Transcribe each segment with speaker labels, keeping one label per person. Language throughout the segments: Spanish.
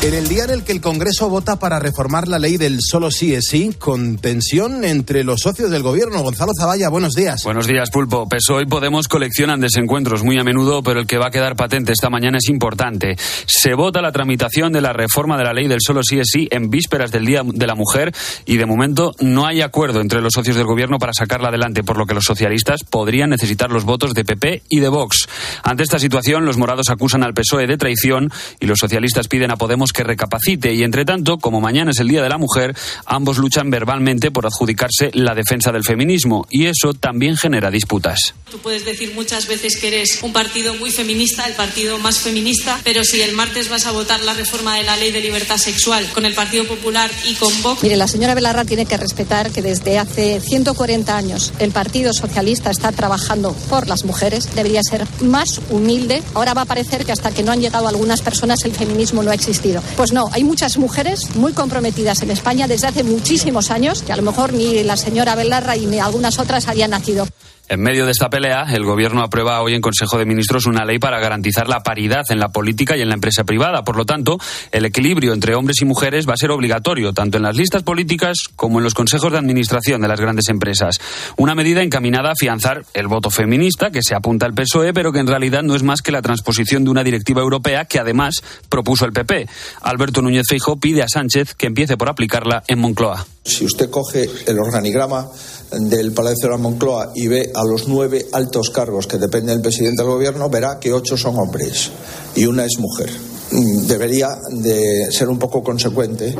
Speaker 1: En el día en el que el Congreso vota para reformar la ley del solo sí es sí, con tensión entre los socios del gobierno. Gonzalo Zavalla, buenos días.
Speaker 2: Buenos días, Pulpo. PSOE y Podemos coleccionan desencuentros muy a menudo, pero el que va a quedar patente esta mañana es importante. Se vota la tramitación de la reforma de la ley del solo sí es sí en vísperas del Día de la Mujer y de momento no hay acuerdo entre los socios del gobierno para sacarla adelante, por lo que los socialistas podrían necesitar los votos de PP y de Vox. Ante esta situación, los morados acusan al PSOE de traición y los socialistas piden a Podemos que recapacite y entre tanto, como mañana es el Día de la Mujer, ambos luchan verbalmente por adjudicarse la defensa del feminismo y eso también genera disputas.
Speaker 3: Tú puedes decir muchas veces que eres un partido muy feminista, el partido más feminista, pero si el martes vas a votar la reforma de la ley de libertad sexual con el Partido Popular y con Vox.
Speaker 4: Mire, la señora Belarra tiene que respetar que desde hace 140 años el Partido Socialista está trabajando por las mujeres. Debería ser más humilde. Ahora va a parecer que hasta que no han llegado algunas personas el feminismo no ha existido. Pues no, hay muchas mujeres muy comprometidas en España desde hace muchísimos años que a lo mejor ni la señora Belarra ni algunas otras habían nacido.
Speaker 2: En medio de esta pelea, el Gobierno aprueba hoy en Consejo de Ministros una ley para garantizar la paridad en la política y en la empresa privada. Por lo tanto, el equilibrio entre hombres y mujeres va a ser obligatorio, tanto en las listas políticas como en los consejos de administración de las grandes empresas. Una medida encaminada a afianzar el voto feminista que se apunta al PSOE, pero que en realidad no es más que la transposición de una directiva europea que además propuso el PP. Alberto Núñez Feijóo pide a Sánchez que empiece por aplicarla en Moncloa.
Speaker 5: Si usted coge el organigrama del Palacio de la Moncloa y ve a los nueve altos cargos que dependen del presidente del gobierno, verá que ocho son hombres y una es mujer. Debería de ser un poco consecuente,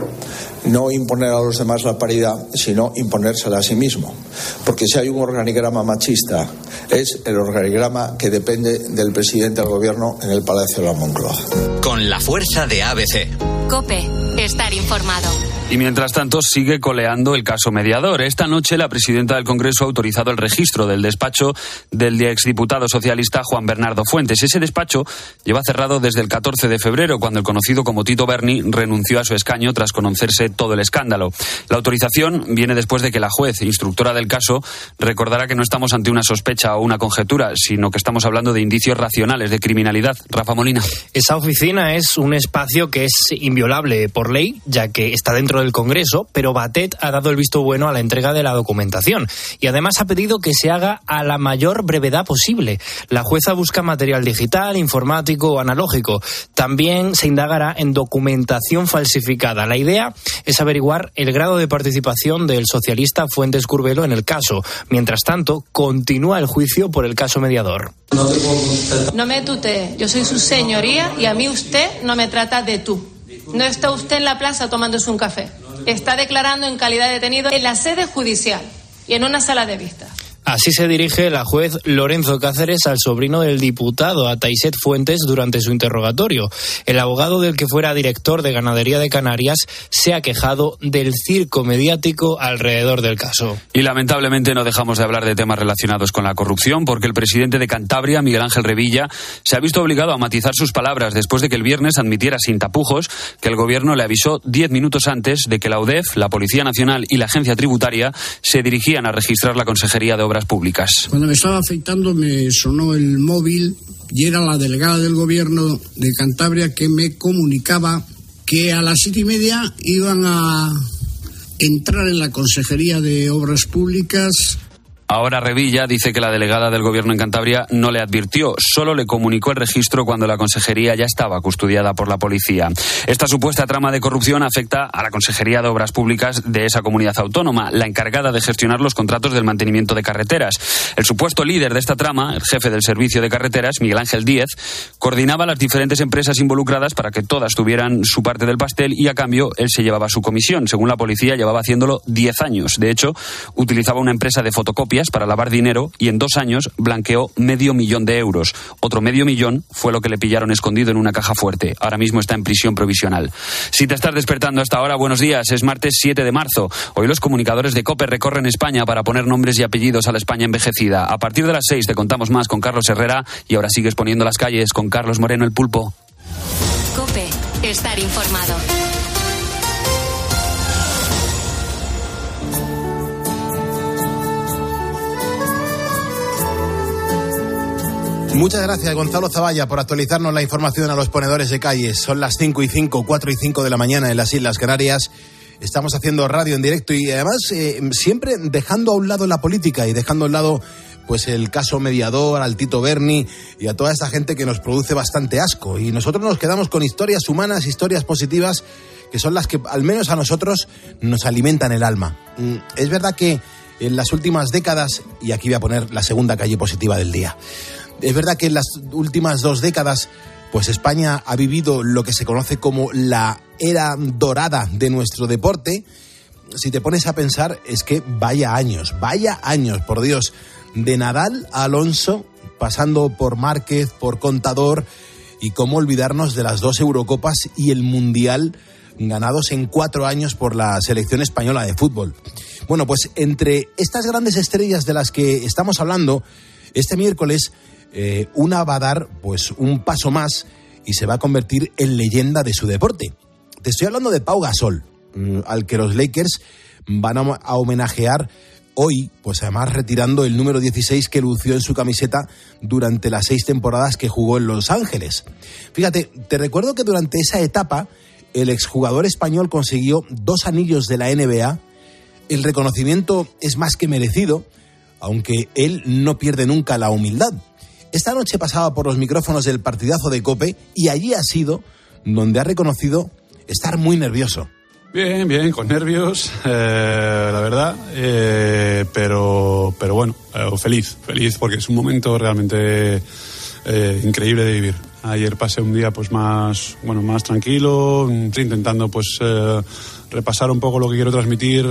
Speaker 5: no imponer a los demás la paridad, sino imponérsela a sí mismo. Porque si hay un organigrama machista, es el organigrama que depende del presidente del gobierno en el Palacio de la Moncloa.
Speaker 6: Con la fuerza de ABC.
Speaker 7: Cope, estar informado.
Speaker 2: Y mientras tanto sigue coleando el caso mediador. Esta noche la presidenta del Congreso ha autorizado el registro del despacho del exdiputado socialista Juan Bernardo Fuentes. Ese despacho lleva cerrado desde el 14 de febrero, cuando el conocido como Tito Berni renunció a su escaño tras conocerse todo el escándalo. La autorización viene después de que la juez, instructora del caso, recordará que no estamos ante una sospecha o una conjetura, sino que estamos hablando de indicios racionales de criminalidad. Rafa Molina.
Speaker 8: Esa oficina es un espacio que es inviolable por ley, ya que está dentro del Congreso, pero Batet ha dado el visto bueno a la entrega de la documentación y además ha pedido que se haga a la mayor brevedad posible. La jueza busca material digital, informático o analógico. También se indagará en documentación falsificada. La idea es averiguar el grado de participación del socialista Fuentes Curvelo en el caso. Mientras tanto, continúa el juicio por el caso mediador.
Speaker 3: No me tutee, yo soy su señoría y a mí usted no me trata de tú. No está usted en la plaza tomándose un café. Está declarando en calidad de detenido en la sede judicial y en una sala de vista.
Speaker 8: Así se dirige la juez Lorenzo Cáceres al sobrino del diputado, a Taiset Fuentes, durante su interrogatorio. El abogado del que fuera director de Ganadería de Canarias se ha quejado del circo mediático alrededor del caso.
Speaker 2: Y lamentablemente no dejamos de hablar de temas relacionados con la corrupción, porque el presidente de Cantabria, Miguel Ángel Revilla, se ha visto obligado a matizar sus palabras después de que el viernes admitiera sin tapujos que el gobierno le avisó diez minutos antes de que la UDEF, la Policía Nacional y la Agencia Tributaria se dirigían a registrar la Consejería de Obras Públicas.
Speaker 9: Cuando me estaba afeitando me sonó el móvil y era la delegada del gobierno de Cantabria que me comunicaba que a las siete y media iban a entrar en la Consejería de Obras Públicas
Speaker 2: Ahora Revilla dice que la delegada del gobierno en Cantabria no le advirtió, solo le comunicó el registro cuando la consejería ya estaba custodiada por la policía. Esta supuesta trama de corrupción afecta a la Consejería de Obras Públicas de esa comunidad autónoma, la encargada de gestionar los contratos del mantenimiento de carreteras. El supuesto líder de esta trama, el jefe del servicio de carreteras, Miguel Ángel Díez, coordinaba las diferentes empresas involucradas para que todas tuvieran su parte del pastel y a cambio él se llevaba su comisión. Según la policía, llevaba haciéndolo 10 años. De hecho, utilizaba una empresa de para lavar dinero y en dos años blanqueó medio millón de euros. Otro medio millón fue lo que le pillaron escondido en una caja fuerte. Ahora mismo está en prisión provisional. Si te estás despertando hasta ahora, buenos días. Es martes 7 de marzo. Hoy los comunicadores de COPE recorren España para poner nombres y apellidos a la España envejecida. A partir de las 6 te contamos más con Carlos Herrera y ahora sigues poniendo las calles con Carlos Moreno el pulpo.
Speaker 7: Cope, estar informado.
Speaker 1: Muchas gracias, Gonzalo Zavalla, por actualizarnos la información a los ponedores de calles. Son las 5 y 5, 4 y 5 de la mañana en las Islas Canarias. Estamos haciendo radio en directo y además eh, siempre dejando a un lado la política y dejando a un lado pues el caso mediador, al Tito Berni y a toda esta gente que nos produce bastante asco. Y nosotros nos quedamos con historias humanas, historias positivas, que son las que al menos a nosotros nos alimentan el alma. Mm, es verdad que en las últimas décadas, y aquí voy a poner la segunda calle positiva del día, es verdad que en las últimas dos décadas, pues España ha vivido lo que se conoce como la era dorada de nuestro deporte. Si te pones a pensar, es que vaya años, vaya años, por Dios, de Nadal a Alonso, pasando por Márquez, por Contador, y cómo olvidarnos de las dos Eurocopas y el Mundial ganados en cuatro años por la selección española de fútbol. Bueno, pues entre estas grandes estrellas de las que estamos hablando, este miércoles eh, una va a dar pues un paso más y se va a convertir en leyenda de su deporte. Te estoy hablando de Pau Gasol, mm, al que los Lakers van a homenajear hoy, pues además retirando el número 16 que lució en su camiseta durante las seis temporadas que jugó en Los Ángeles. Fíjate, te recuerdo que durante esa etapa el exjugador español consiguió dos anillos de la NBA. El reconocimiento es más que merecido, aunque él no pierde nunca la humildad. Esta noche pasaba por los micrófonos del partidazo de Cope y allí ha sido donde ha reconocido estar muy nervioso.
Speaker 10: Bien, bien, con nervios, eh, la verdad, eh, pero, pero bueno, eh, feliz, feliz porque es un momento realmente increíble de vivir. Ayer pasé un día pues más, bueno, más tranquilo, intentando pues repasar un poco lo que quiero transmitir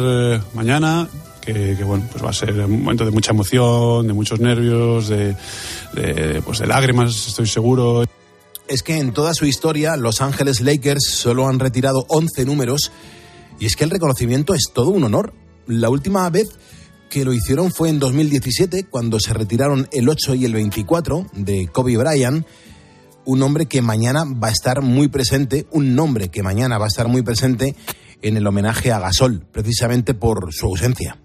Speaker 10: mañana, que, bueno, pues va a ser un momento de mucha emoción, de muchos nervios, de, pues de lágrimas, estoy seguro
Speaker 1: es que en toda su historia Los Ángeles Lakers solo han retirado 11 números y es que el reconocimiento es todo un honor. La última vez que lo hicieron fue en 2017 cuando se retiraron el 8 y el 24 de Kobe Bryant, un hombre que mañana va a estar muy presente, un nombre que mañana va a estar muy presente en el homenaje a Gasol, precisamente por su ausencia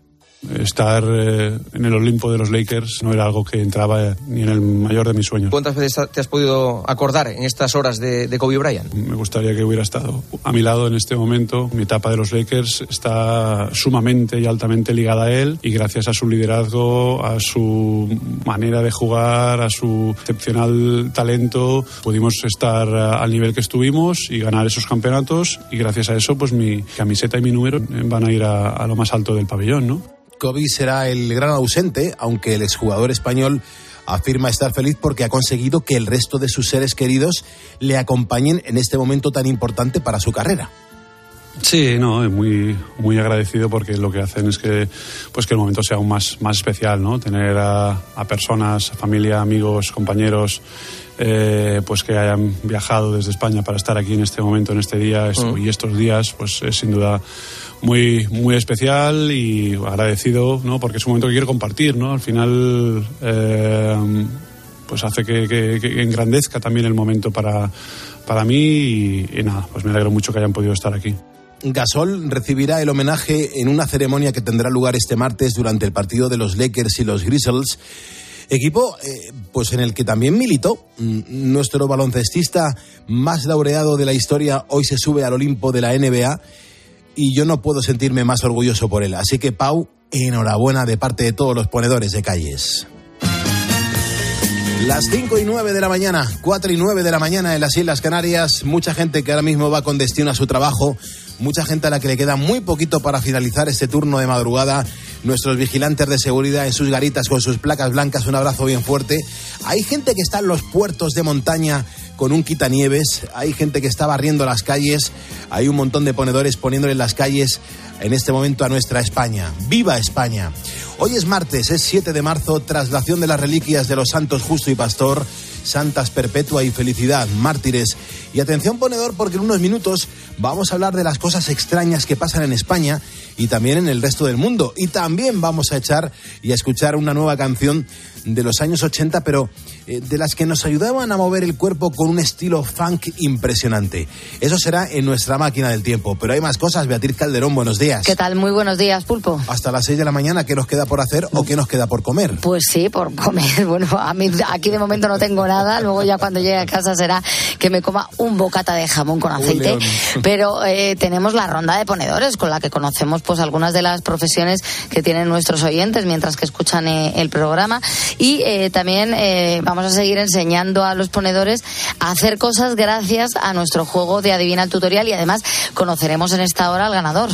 Speaker 10: estar eh, en el Olimpo de los Lakers no era algo que entraba ni en el mayor de mis sueños.
Speaker 11: ¿Cuántas veces te has podido acordar en estas horas de, Kobe Bryant?
Speaker 10: Me gustaría que hubiera estado a mi lado en este momento. Mi etapa de los Lakers está sumamente y altamente ligada a él y gracias a su liderazgo, a su manera de jugar, a su excepcional talento, pudimos estar al nivel que estuvimos y ganar esos campeonatos y gracias a eso pues mi camiseta y mi número van a ir a, a lo más alto del pabellón, ¿no?
Speaker 1: Kobe será el gran ausente, aunque el exjugador español afirma estar feliz porque ha conseguido que el resto de sus seres queridos le acompañen en este momento tan importante para su carrera.
Speaker 10: Sí, no, muy, muy agradecido porque lo que hacen es que, pues que el momento sea aún más, más especial, ¿no? Tener a, personas, familia, amigos, compañeros, eh, pues que hayan viajado desde España para estar aquí en este momento, en este día mm. y estos días, pues es sin duda muy, muy especial y agradecido, ¿no? Porque es un momento que quiero compartir, ¿no? Al final, eh, pues hace que, engrandezca también el momento para, para mí y, nada, pues me alegro mucho que hayan podido estar aquí.
Speaker 1: Gasol recibirá el homenaje en una ceremonia que tendrá lugar este martes durante el partido de los Lakers y los Grizzlies. Equipo eh, pues en el que también militó. Mm, nuestro baloncestista más laureado de la historia hoy se sube al Olimpo de la NBA y yo no puedo sentirme más orgulloso por él. Así que, Pau, enhorabuena de parte de todos los ponedores de calles. Las 5 y 9 de la mañana, 4 y 9 de la mañana en las Islas Canarias, mucha gente que ahora mismo va con destino a su trabajo, mucha gente a la que le queda muy poquito para finalizar este turno de madrugada, nuestros vigilantes de seguridad en sus garitas con sus placas blancas, un abrazo bien fuerte. Hay gente que está en los puertos de montaña con un quitanieves, hay gente que está barriendo las calles, hay un montón de ponedores poniéndole en las calles en este momento a nuestra España. ¡Viva España! Hoy es martes, es 7 de marzo, traslación de las reliquias de los santos Justo y Pastor, Santas Perpetua y Felicidad, mártires. Y atención ponedor porque en unos minutos vamos a hablar de las cosas extrañas que pasan en España y también en el resto del mundo. Y también vamos a echar y a escuchar una nueva canción de los años 80, pero eh, de las que nos ayudaban a mover el cuerpo con un estilo funk impresionante. Eso será en nuestra máquina del tiempo. Pero hay más cosas. Beatriz Calderón, buenos días.
Speaker 12: ¿Qué tal? Muy buenos días, Pulpo.
Speaker 1: Hasta las 6 de la mañana, ¿qué nos queda por hacer o qué nos queda por comer?
Speaker 12: Pues sí, por comer. Bueno, a mí aquí de momento no tengo nada. Luego ya cuando llegue a casa será que me coma un bocata de jamón con aceite. Pero eh, tenemos la ronda de ponedores con la que conocemos pues algunas de las profesiones que tienen nuestros oyentes mientras que escuchan eh, el programa. Y eh, también eh, vamos a seguir enseñando a los ponedores a hacer cosas gracias a nuestro juego de Adivina el Tutorial y además conoceremos en esta hora al ganador.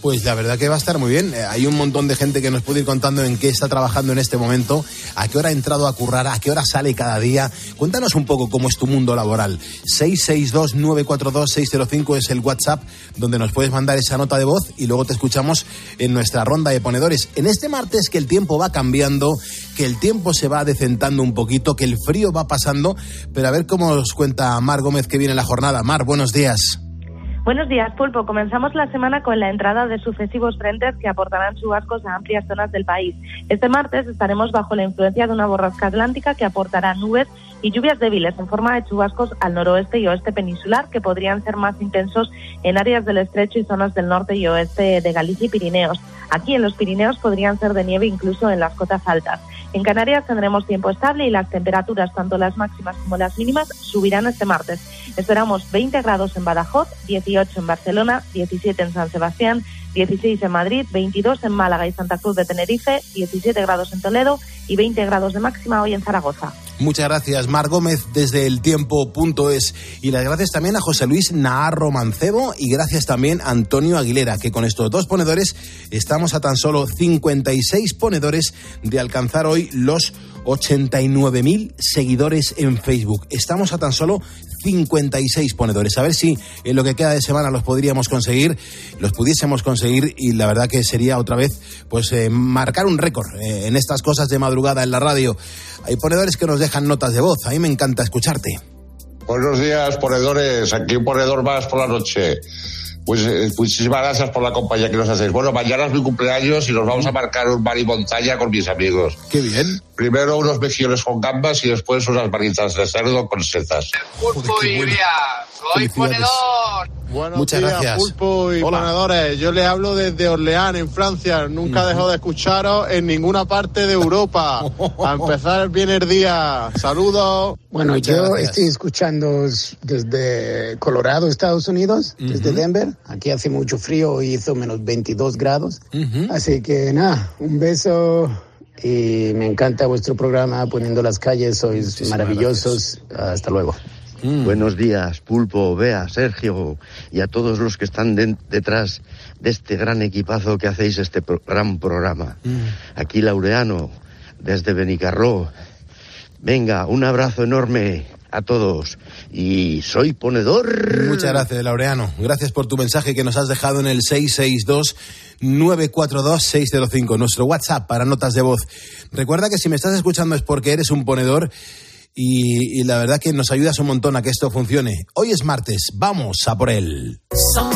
Speaker 1: Pues la verdad que va a estar muy bien. Eh, Hay un montón de gente que nos puede ir contando en qué está trabajando en este momento, a qué hora ha entrado a currar, a qué hora sale cada día. Cuéntanos un poco cómo es tu mundo laboral. 662-942-605 es el WhatsApp donde nos puedes mandar esa nota de voz y luego te escuchamos en nuestra ronda de ponedores. En este martes que el tiempo va cambiando, que el tiempo se va decentando un poquito, que el frío va pasando, pero a ver cómo nos cuenta Mar Gómez que viene la jornada. Mar, buenos días.
Speaker 13: Buenos días, Pulpo. Comenzamos la semana con la entrada de sucesivos frentes que aportarán chubascos a amplias zonas del país. Este martes estaremos bajo la influencia de una borrasca atlántica que aportará nubes y lluvias débiles en forma de chubascos al noroeste y oeste peninsular que podrían ser más intensos en áreas del estrecho y zonas del norte y oeste de Galicia y Pirineos. Aquí en los Pirineos podrían ser de nieve incluso en las cotas altas. En Canarias tendremos tiempo estable y las temperaturas, tanto las máximas como las mínimas, subirán este martes. Esperamos 20 grados en Badajoz, 18 en Barcelona, 17 en San Sebastián, 16 en Madrid, 22 en Málaga y Santa Cruz de Tenerife, 17 grados en Toledo y 20 grados de máxima hoy en Zaragoza.
Speaker 1: Muchas gracias, Mar Gómez, desde el tiempo.es. Y las gracias también a José Luis Naharro Mancebo y gracias también a Antonio Aguilera, que con estos dos ponedores estamos a tan solo 56 ponedores de alcanzar hoy los 89.000 seguidores en Facebook. Estamos a tan solo 56 ponedores. A ver si en lo que queda de semana los podríamos conseguir, los pudiésemos conseguir y la verdad que sería otra vez pues eh, marcar un récord eh, en estas cosas de madrugada en la radio. Hay ponedores que nos dejan notas de voz. A mí me encanta escucharte.
Speaker 14: Buenos días, ponedores. Aquí un ponedor más por la noche. Pues eh, muchísimas gracias por la compañía que nos hacéis. Bueno, mañana es mi cumpleaños y nos vamos a marcar un mar y montaña con mis amigos.
Speaker 1: Qué bien.
Speaker 14: Primero unos mejillones con gambas y después unas manitas de cerdo con setas.
Speaker 15: Pulpo y soy ponedor.
Speaker 16: Buenos
Speaker 1: Muchas
Speaker 16: días,
Speaker 1: gracias.
Speaker 16: Pulpo y
Speaker 1: Hola.
Speaker 16: ponedores. Yo les hablo desde Orleans, en Francia. Nunca dejo de escucharos en ninguna parte de Europa. A empezar bien el día. Saludos.
Speaker 17: Bueno,
Speaker 16: Muchas
Speaker 17: yo
Speaker 16: gracias.
Speaker 17: estoy escuchando desde Colorado, Estados Unidos, desde
Speaker 16: Ujú.
Speaker 17: Denver. Aquí hace mucho frío y hizo menos 22 grados. Así que nada, un beso y me encanta vuestro programa poniendo las calles. Sois maravillosos. Hasta luego.
Speaker 18: Buenos días, Pulpo, Bea, Sergio y a todos los que están de- detrás de este gran equipazo que hacéis este pro- gran programa. Aquí Laureano, desde Benicarró. Venga, un abrazo enorme a todos. Y soy ponedor.
Speaker 1: Muchas gracias, Laureano. Gracias por tu mensaje que nos has dejado en el 662-942-605, nuestro WhatsApp para notas de voz. Recuerda que si me estás escuchando es porque eres un ponedor y, y la verdad que nos ayudas un montón a que esto funcione. Hoy es martes, vamos a por él.
Speaker 19: Son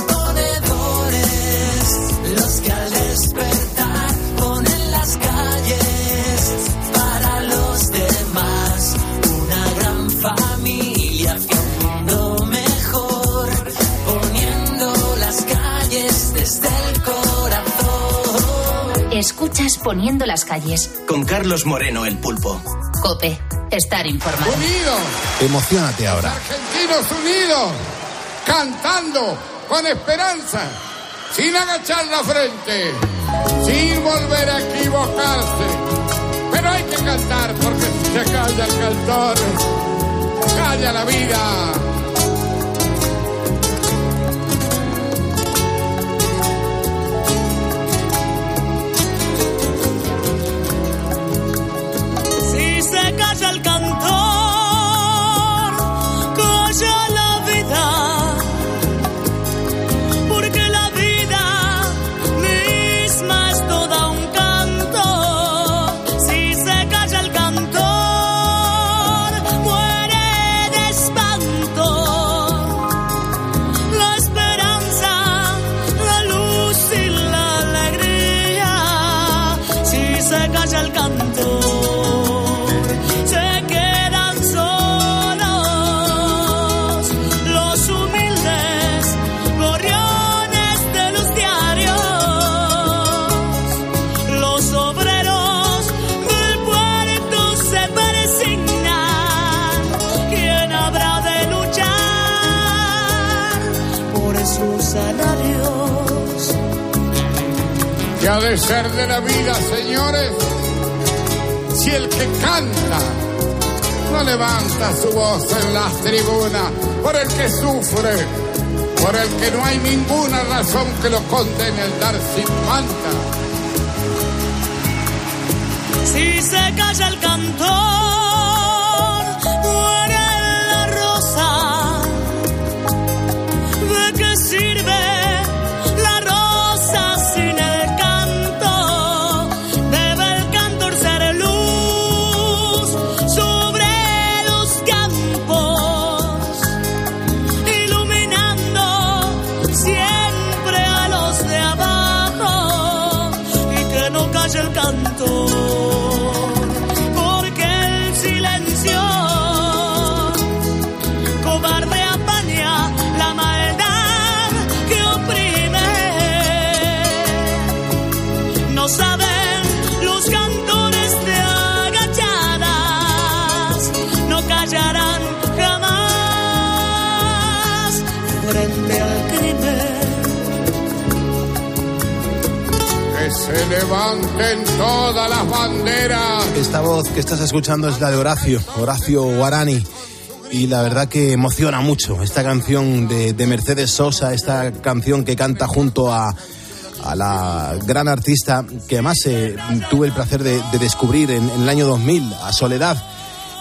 Speaker 20: Escuchas Poniendo las calles.
Speaker 21: Con Carlos Moreno, el pulpo.
Speaker 20: Cope. Estar informado.
Speaker 22: Unidos,
Speaker 1: Emocionate ahora.
Speaker 22: argentinos unidos, cantando con esperanza, sin agachar la frente, sin volver a equivocarse. Pero hay que cantar porque si se calla el cantor, calla la vida. ¿Qué ha de ser de la vida, señores? Si el que canta no levanta su voz en las tribunas, por el que sufre, por el que no hay ninguna razón que lo condene el dar sin manta.
Speaker 19: Si se calla el cantor,
Speaker 22: levanten todas las banderas.
Speaker 1: Esta voz que estás escuchando es la de Horacio, Horacio Guarani. Y la verdad que emociona mucho esta canción de, de Mercedes Sosa, esta canción que canta junto a, a la gran artista que además eh, tuve el placer de, de descubrir en, en el año 2000, a Soledad.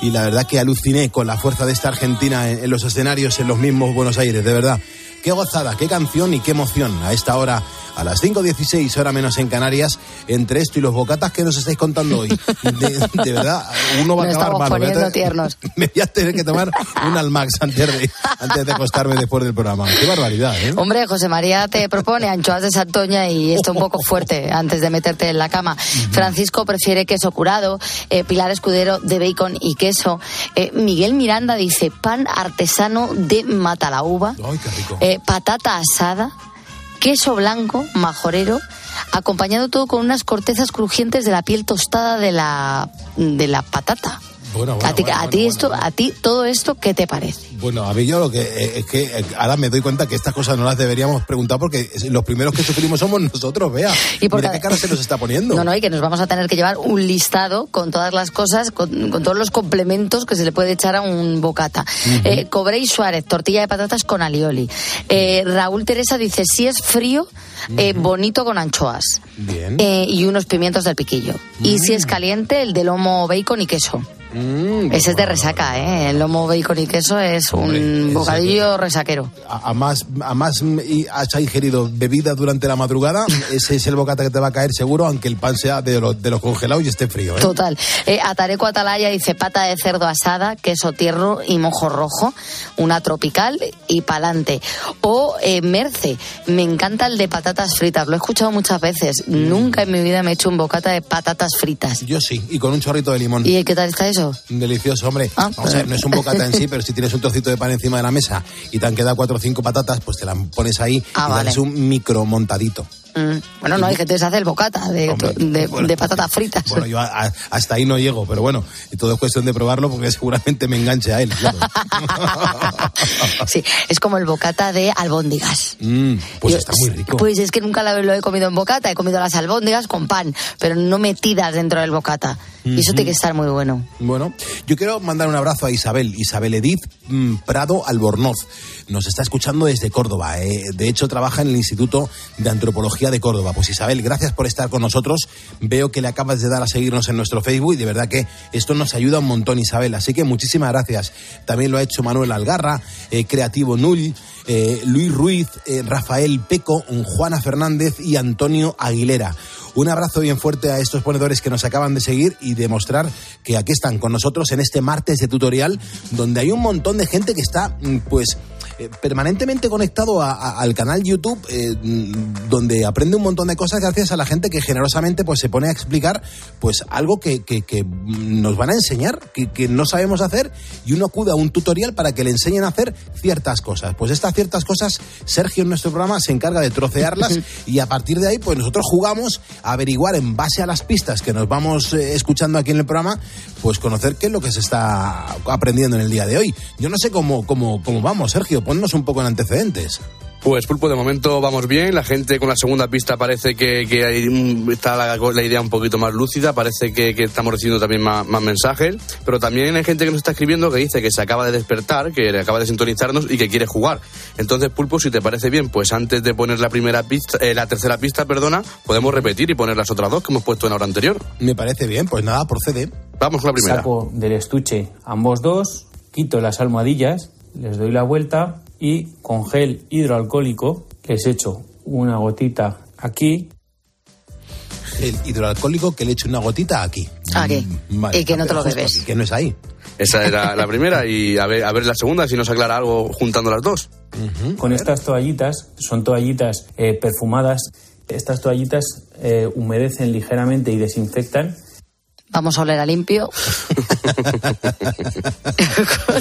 Speaker 1: Y la verdad que aluciné con la fuerza de esta Argentina en, en los escenarios, en los mismos Buenos Aires, de verdad. Qué gozada, qué canción y qué emoción a esta hora, a las 5.16, hora menos en Canarias, entre esto y los bocatas que nos estáis contando hoy. De, de verdad, uno va a acabar mal. Me voy a
Speaker 12: poniendo
Speaker 1: tener-
Speaker 12: tiernos.
Speaker 1: Me voy a tener que tomar un Almax antes de, antes de acostarme después del programa. Qué barbaridad, ¿eh?
Speaker 12: Hombre, José María te propone anchoas de Santoña y esto un poco fuerte antes de meterte en la cama. Francisco prefiere queso curado, eh, Pilar Escudero de bacon y queso. Eh, Miguel Miranda dice pan artesano de Matalauba,
Speaker 1: Ay, qué rico.
Speaker 12: eh, patata asada, queso blanco, majorero, acompañado todo con unas cortezas crujientes de la piel tostada de la, de la patata.
Speaker 1: Bueno, bueno,
Speaker 12: a ti,
Speaker 1: bueno,
Speaker 12: a
Speaker 1: bueno,
Speaker 12: ti
Speaker 1: bueno,
Speaker 12: esto, a ti todo esto, ¿qué te parece?
Speaker 1: Bueno, a mí yo lo que eh, es que eh, ahora me doy cuenta que estas cosas no las deberíamos preguntar porque los primeros que sufrimos somos nosotros, vea.
Speaker 12: Y porque-
Speaker 1: Mira qué cara se nos está poniendo.
Speaker 12: No, no, y que nos vamos a tener que llevar un listado con todas las cosas, con, con todos los complementos que se le puede echar a un bocata. Eh, Cobrey Suárez, tortilla de patatas con alioli. Eh, Raúl Teresa dice, si es frío, eh, bonito con anchoas.
Speaker 1: Bien.
Speaker 12: Y unos pimientos del piquillo. Y si es caliente, el de lomo, bacon y queso.
Speaker 1: Mm,
Speaker 12: Ese es de resaca, ¿eh? El lomo, bacon y queso es
Speaker 1: Hombre,
Speaker 12: un bocadillo resaquero.
Speaker 1: a, a más, a más mm, y has ingerido bebida durante la madrugada, ese es el bocata que te va a caer seguro, aunque el pan sea de los, de los congelados y esté frío. ¿eh?
Speaker 12: Total. Eh, Atareco Atalaya dice pata de cerdo asada, queso tierno y mojo rojo, una tropical y pa'lante. O eh, Merce, me encanta el de patatas fritas, lo he escuchado muchas veces. Nunca en mi vida me he hecho un bocata de patatas fritas.
Speaker 1: Yo sí, y con un chorrito de limón.
Speaker 12: ¿Y qué tal está eso?
Speaker 1: Delicioso, hombre.
Speaker 12: Ah,
Speaker 1: Vamos a ver, no es un bocata en sí, pero si tienes un trocito de pan encima de la mesa y te han quedado cuatro o cinco patatas, pues te las pones ahí
Speaker 12: Ah,
Speaker 1: y
Speaker 12: vale.
Speaker 1: das un micro montadito.
Speaker 12: Mm, Bueno, no hay gente que se hace el bocata de,
Speaker 1: Hombre,
Speaker 12: de-
Speaker 1: bueno.
Speaker 12: de patatas fritas.
Speaker 1: Bueno, yo a- a- hasta ahí no llego, pero bueno, todo es cuestión de probarlo porque seguramente me enganche a él. claro.
Speaker 12: Sí, es como el bocata de albóndigas.
Speaker 1: Mm, pues
Speaker 12: Yo-
Speaker 1: está muy rico.
Speaker 12: Pues es que nunca lo, lo he comido en bocata, he comido las albóndigas con pan, pero no metidas dentro del bocata. Y eso tiene que estar muy bueno.
Speaker 1: Bueno, yo quiero mandar un abrazo a Isabel, Isabel Edith mm, Prado Albornoz. Nos está escuchando desde Córdoba. eh. De hecho, trabaja en el Instituto de Antropología de Córdoba. Pues Isabel, gracias por estar con nosotros. Veo que le acabas de dar a seguirnos en nuestro Facebook y de verdad que esto nos ayuda un montón, Isabel. Así que muchísimas gracias. También lo ha hecho Manuel Algarra, eh, Creativo Null, eh, Luis Ruiz, eh, Rafael Peco, Juana Fernández y Antonio Aguilera. Un abrazo bien fuerte a estos ponedores que nos acaban de seguir y demostrar que aquí están con nosotros en este martes de tutorial, donde hay un montón de gente que está, mm, pues, eh, permanentemente conectado a- a- al canal YouTube, eh, donde aprende un montón de cosas gracias a la gente que generosamente pues se pone a explicar pues algo que, que- que, nos van a enseñar, que, que no sabemos hacer, y uno acude a un tutorial para que le enseñen a hacer ciertas cosas. Pues estas ciertas cosas, Sergio en nuestro programa se encarga de trocearlas y a partir de ahí, pues nosotros jugamos a averiguar en base a las pistas que nos vamos eh, escuchando aquí en el programa, pues conocer qué es lo que se está aprendiendo en el día de hoy. Yo no sé cómo, cómo, cómo vamos, Sergio, ponnos un poco en antecedentes.
Speaker 23: Pues Pulpo, de momento vamos bien. La gente con la segunda pista parece que, que hay un- está la, la idea un poquito más lúcida. Parece que, que estamos recibiendo también más, más mensajes. Pero también hay gente que nos está escribiendo que dice que se acaba de despertar, que acaba de sintonizarnos y que quiere jugar. Entonces, Pulpo, si te parece bien, pues antes de poner la primera pista, eh, la tercera pista, perdona, podemos repetir y poner las otras dos que hemos puesto en la hora anterior.
Speaker 1: Me parece bien, pues nada, procede.
Speaker 23: Vamos con la primera.
Speaker 24: Saco del estuche ambos dos, quito las almohadillas, les doy la vuelta y con gel hidroalcohólico les echo una gotita aquí.
Speaker 1: El hidroalcohólico que le echo una gotita aquí.
Speaker 12: Aquí.
Speaker 1: Vale,
Speaker 12: y que no te lo bebes.
Speaker 1: aquí, que no es ahí.
Speaker 23: Esa era la primera y a ver, a ver la segunda si nos aclara algo juntando las dos.
Speaker 24: Con estas toallitas, son toallitas eh, perfumadas, estas toallitas eh, humedecen ligeramente y desinfectan.
Speaker 12: Vamos a oler a limpio.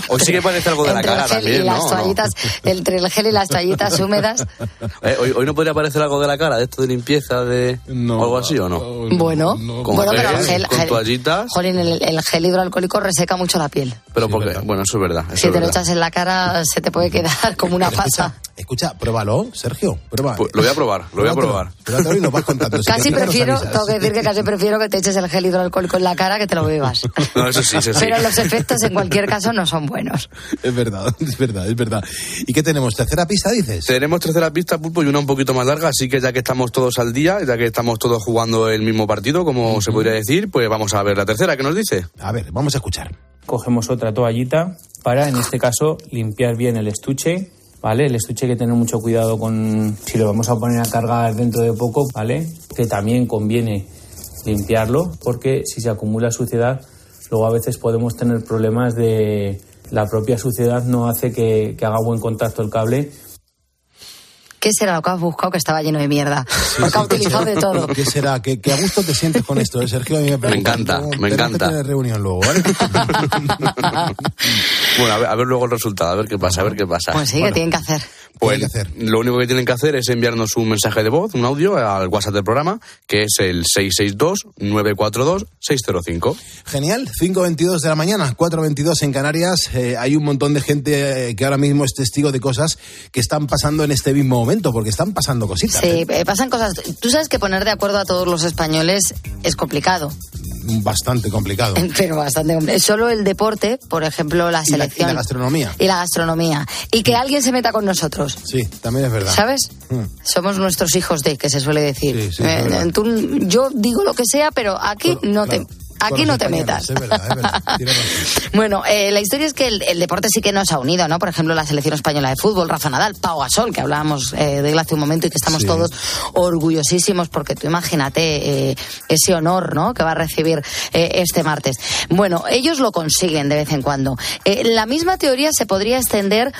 Speaker 23: Hoy sí que parece algo de la
Speaker 12: entre el
Speaker 23: cara
Speaker 12: gel
Speaker 23: también,
Speaker 12: y las
Speaker 23: ¿no?
Speaker 12: toallitas, entre el gel y las toallitas húmedas.
Speaker 23: Eh, hoy, hoy no podría parecer algo de la cara, de esto de limpieza, de o algo así, ¿o no?
Speaker 12: Bueno,
Speaker 23: Con
Speaker 12: bueno, pero
Speaker 23: gel,
Speaker 12: gel,
Speaker 23: con
Speaker 12: gel-
Speaker 23: toallitas,
Speaker 12: Jolín, el, el gel hidroalcohólico reseca mucho la piel.
Speaker 23: Pero porque, bueno, eso es verdad. Eso
Speaker 12: Si
Speaker 23: es
Speaker 12: te lo echas en la cara, se te puede quedar como una pasa.
Speaker 1: Escucha, pruébalo, Sergio, prueba.
Speaker 23: Pues lo voy a probar, lo voy a probar.
Speaker 1: Pruébatelo y nos vas contando. Si
Speaker 12: Casi prefiero, tengo que decir que casi prefiero que te eches el gel hidroalcohólico en la cara que te lo bebas.
Speaker 23: No, eso sí, eso sí.
Speaker 12: Pero los efectos en cualquier caso no son buenos.
Speaker 1: Es verdad, es verdad, es verdad. ¿Y qué tenemos? ¿Tercera pista, dices?
Speaker 23: Tenemos tercera pista, Pulpo, y una un poquito más larga, así que ya que estamos todos al día, ya que estamos todos jugando el mismo partido, como se podría decir, pues vamos a ver la tercera, ¿qué nos dice?
Speaker 1: A ver, vamos a escuchar.
Speaker 24: Cogemos otra toallita para, en este caso, limpiar bien el estuche. ¿Vale? El estuche hay que tener mucho cuidado con si lo vamos a poner a cargar dentro de poco, ¿vale? Que también conviene limpiarlo porque si se acumula suciedad, luego a veces podemos tener problemas de la propia suciedad no hace que, que haga buen contacto el cable
Speaker 12: ¿Qué será lo que has buscado que estaba lleno de mierda? Porque ha utilizado de todo.
Speaker 1: ¿Qué será? ¿Qué, qué a gusto te sientes con esto, eh, Sergio? A mí me, preocupa.
Speaker 23: encanta, me
Speaker 1: que
Speaker 23: encanta.
Speaker 1: tener reunión luego, ¿vale?
Speaker 23: Bueno, a ver, a ver luego el resultado, a ver qué pasa, a ver qué pasa.
Speaker 12: Pues sí, que tienen que hacer.
Speaker 23: Pues lo único que tienen que hacer es enviarnos un mensaje de voz, un audio, al WhatsApp del programa, que es el 662-942-605.
Speaker 1: Genial, 5.22 de la mañana, 4.22 en Canarias. Eh, hay un montón de gente eh, que ahora mismo es testigo de cosas que están pasando en este mismo momento, porque están pasando cositas.
Speaker 12: Sí,
Speaker 1: ¿eh?
Speaker 12: pasan cosas. Tú sabes que poner de acuerdo a todos los españoles es complicado,
Speaker 1: Bastante complicado.
Speaker 12: pero bastante complicado. Solo el deporte, por ejemplo, la
Speaker 1: Y la, y
Speaker 12: selección
Speaker 1: la gastronomía.
Speaker 12: y la gastronomía. Y que alguien se meta con nosotros.
Speaker 1: Sí, también es verdad.
Speaker 12: ¿Sabes?
Speaker 1: Mm.
Speaker 12: Somos nuestros hijos de, que se suele decir.
Speaker 1: Sí, sí,
Speaker 12: Eh, tú- yo digo lo que sea, pero aquí no te... Aquí no te metas.
Speaker 1: Es verdad, es verdad.
Speaker 12: Bueno, eh, la historia es que el, el deporte sí que nos ha unido, ¿no? Por ejemplo, la selección española de fútbol, Rafa Nadal, Pau Gasol, que hablábamos eh, de él hace un momento y que estamos
Speaker 25: Sí.
Speaker 12: todos orgullosísimos porque tú imagínate eh, ese honor, ¿no? Que va a recibir este martes. Bueno, ellos lo consiguen de vez en cuando. La misma teoría se podría extender,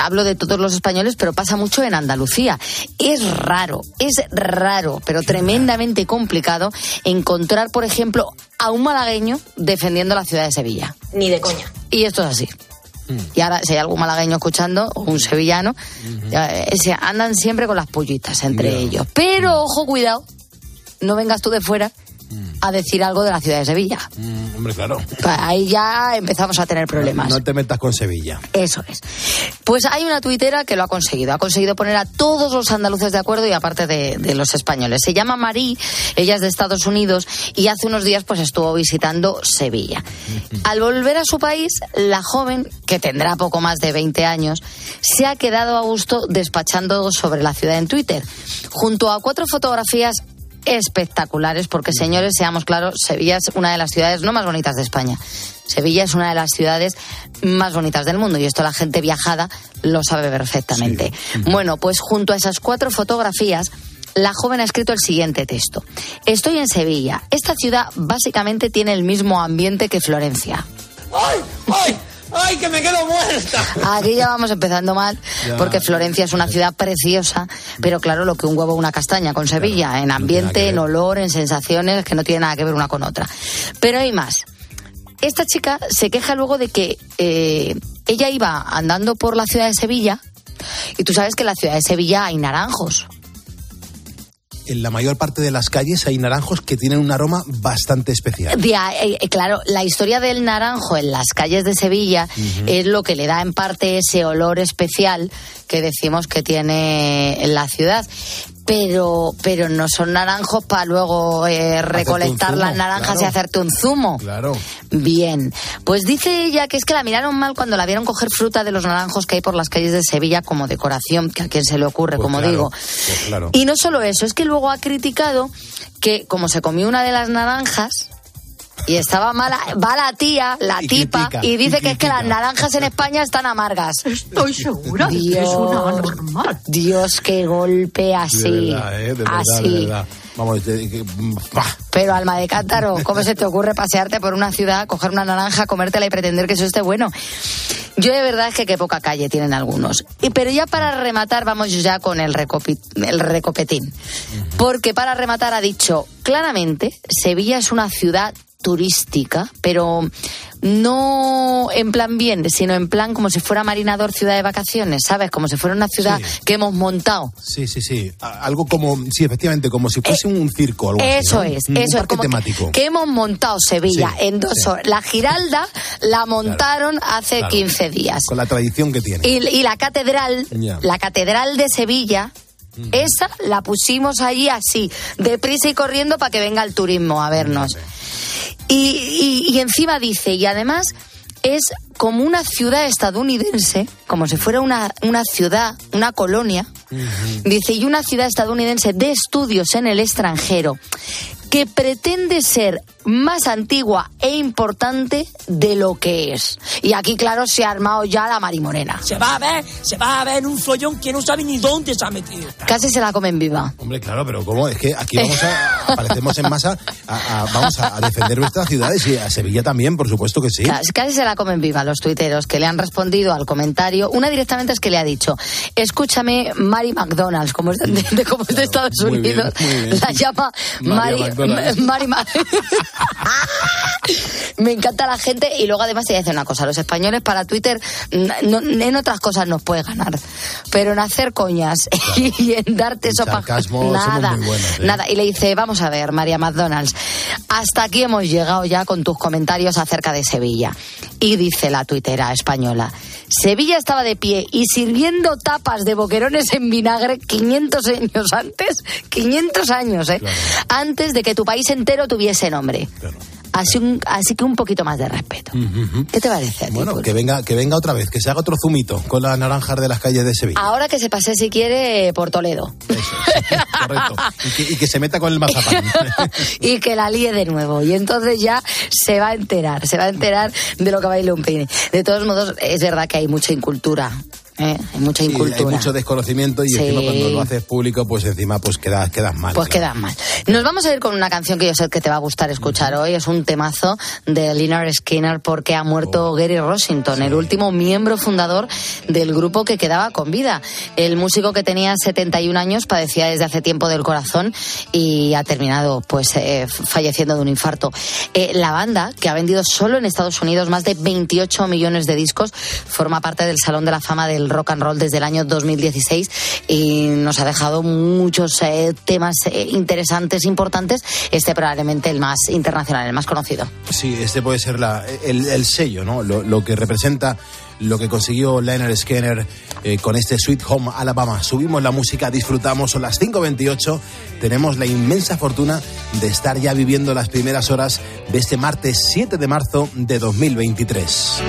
Speaker 12: hablo de todos los españoles, pero pasa mucho en Andalucía. Es raro, es raro, pero tremendamente complicado encontrar, por ejemplo, a un malagueño defendiendo la ciudad de Sevilla.
Speaker 25: Ni de coña.
Speaker 12: Y esto es así. Y ahora, si hay algún malagueño escuchando, o un sevillano, eh, se andan siempre con las pollitas entre ellos. Pero, ojo, cuidado, no vengas tú de fuera a decir algo de la ciudad de Sevilla.
Speaker 1: Mm, hombre, claro.
Speaker 12: Ahí ya empezamos a tener problemas.
Speaker 1: No te metas con Sevilla.
Speaker 12: Eso es. Pues hay una tuitera que lo ha conseguido. Ha conseguido poner a todos los andaluces de acuerdo y aparte de, de los españoles. Se llama Marí, ella es de Estados Unidos y hace unos días pues estuvo visitando Sevilla. Al volver a su país, la joven, que tendrá poco más de 20 años, se ha quedado a gusto despachando sobre la ciudad en Twitter, junto a cuatro fotografías espectaculares, porque señores, seamos claros, Sevilla es una de las ciudades no más bonitas de España. Sevilla es una de las ciudades más bonitas del mundo y esto la gente viajada lo sabe perfectamente. Bueno, pues junto a esas cuatro fotografías, la joven ha escrito el siguiente texto. Estoy en Sevilla. Esta ciudad básicamente tiene el mismo ambiente que Florencia.
Speaker 22: ¡Ay! ¡Ay!
Speaker 26: ¡Ay, que me quedo muerta!
Speaker 12: Aquí ya vamos empezando mal,
Speaker 26: Ya.
Speaker 12: porque Florencia es una ciudad preciosa, pero claro, lo que un huevo o una castaña con Sevilla, en ambiente, en olor, en sensaciones, que no tiene nada que ver una con otra. Pero hay más. Esta chica se queja luego de que eh, ella iba andando por la ciudad de Sevilla, y tú sabes que en la ciudad de Sevilla hay naranjos.
Speaker 1: En la mayor parte de las calles hay naranjos que tienen un aroma bastante especial.
Speaker 12: Ahí, eh, claro, la historia del naranjo en las calles de Sevilla es lo que le da en parte ese olor especial que decimos que tiene en la ciudad. Pero, pero no son naranjos para luego eh, recolectar
Speaker 1: zumo,
Speaker 12: las naranjas y hacerte un zumo.
Speaker 1: Claro.
Speaker 12: Bien, pues dice ella que es que la miraron mal cuando la vieron coger fruta de los naranjos que hay por las calles de Sevilla como decoración, que a quien se le ocurre,
Speaker 1: Pues
Speaker 12: como
Speaker 1: claro,
Speaker 12: digo.
Speaker 1: pues claro.
Speaker 12: Y no solo eso, es que luego ha criticado que como se comió una de las naranjas y estaba mala, va la tía, la
Speaker 26: Y
Speaker 12: tipa,
Speaker 26: critica,
Speaker 12: y dice
Speaker 26: y
Speaker 12: que es que las naranjas en España están amargas.
Speaker 26: Estoy segura de que
Speaker 12: Dios,
Speaker 26: es una normal.
Speaker 12: Dios, qué golpe así.
Speaker 1: De verdad, ¿eh? De verdad,
Speaker 12: así.
Speaker 1: de verdad. Vamos, de-.
Speaker 12: Pero alma de cántaro, ¿cómo se te ocurre pasearte por una ciudad, coger una naranja, comértela y pretender que eso esté bueno? Yo de verdad es que qué poca calle tienen algunos. Y, pero ya para rematar, vamos ya con el, recopi- el recopetín. Porque para rematar ha dicho claramente, Sevilla es una ciudad turística, pero no en plan bien, sino en plan como si fuera Marinador ciudad de vacaciones, ¿sabes? Como si fuera una ciudad que hemos montado.
Speaker 1: Sí, sí, sí. Algo como, sí, efectivamente, como si fuese un circo. Algo así,
Speaker 12: Eh, Eso
Speaker 1: ¿no?
Speaker 12: es,
Speaker 1: Un
Speaker 12: eso es como que-
Speaker 1: temático.
Speaker 12: Que, hemos montado Sevilla
Speaker 1: Sí,
Speaker 12: en dos
Speaker 1: sí.
Speaker 12: horas. La Giralda la montaron hace
Speaker 1: Claro.
Speaker 12: 15 días.
Speaker 1: Con la tradición que tiene.
Speaker 12: Y, y la catedral, la catedral de Sevilla, esa la pusimos allí así, deprisa y corriendo para que venga el turismo a vernos. Y, y- y encima dice, y además es como una ciudad estadounidense, como si fuera una, una ciudad, una colonia, dice, y una ciudad estadounidense de estudios en el extranjero, que pretende ser más antigua e importante de lo que es. Y aquí, claro, se ha armado ya la marimorena.
Speaker 26: Se va a ver, se va a ver un follón que no sabe ni dónde se ha metido.
Speaker 12: Casi se la comen viva.
Speaker 1: Hombre, claro, pero ¿cómo? Es que aquí vamos a, aparecemos en masa, a, a- vamos a, a defender nuestras ciudades y a Sevilla también, por supuesto que sí.
Speaker 12: Casi, casi se la comen viva los tuiteros que le han respondido al comentario. Una directamente es que le ha dicho, escúchame, Mary McDonald's, como es de, de- como es de Estados
Speaker 26: bien,
Speaker 12: Unidos,
Speaker 26: bien.
Speaker 12: la llama Mary. Mary Ma- Me encanta la gente y luego además te decir una cosa, los españoles para Twitter no- en otras cosas nos puedes ganar, pero en hacer coñas y en darte sopa nada,
Speaker 1: buenos, ¿eh?
Speaker 12: nada. Y le dice, vamos a ver, María McDonald's, hasta aquí hemos llegado ya con tus comentarios acerca de Sevilla. Y dice la tuitera española, Sevilla estaba de pie y sirviendo tapas de boquerones en vinagre 500 años antes, 500 años, ¿eh? Antes de que tu país entero tuviese nombre. Así, un- así que un poquito más de respeto. ¿Qué te parece? a ti,
Speaker 1: Bueno,
Speaker 12: Pulpo?
Speaker 1: que venga, que venga otra vez, que se haga otro zumito con las naranjas de las calles de Sevilla.
Speaker 12: Ahora que se pase, si quiere, por Toledo.
Speaker 1: Correcto. Y que, y que se meta con el mazapán.
Speaker 12: y que la líe de nuevo. Y entonces ya se va a enterar, se va a enterar de lo que baila un peine. De todos modos, es verdad que hay mucha incultura. ¿Eh? Hay mucha incultura.
Speaker 1: hay mucho desconocimiento y
Speaker 12: Sí.
Speaker 1: encima cuando lo haces público, pues encima pues quedas, quedas mal.
Speaker 12: Pues
Speaker 1: claro.
Speaker 12: quedas mal. Nos vamos a ir con una canción que yo sé que te va a gustar escuchar hoy. Es un temazo de Leonard Skinner porque ha muerto Gary Rossington, el último miembro fundador del grupo que quedaba con vida. El músico que tenía 71 años padecía desde hace tiempo del corazón y ha terminado pues eh, falleciendo de un infarto. Eh, la banda, que ha vendido solo en Estados Unidos más de 28 millones de discos, forma parte del Salón de la Fama del Rock and Roll desde el año 2016 y nos ha dejado muchos eh, temas eh, interesantes, importantes. Este probablemente el más internacional, el más conocido.
Speaker 1: Sí, este puede ser el, el sello, ¿no? Lo, lo que representa lo que consiguió Leonard Skinner eh, con este Sweet Home Alabama. Subimos la música, disfrutamos, son las 5.28. Tenemos la inmensa fortuna de estar ya viviendo las primeras horas de este martes 7 de marzo de 2023.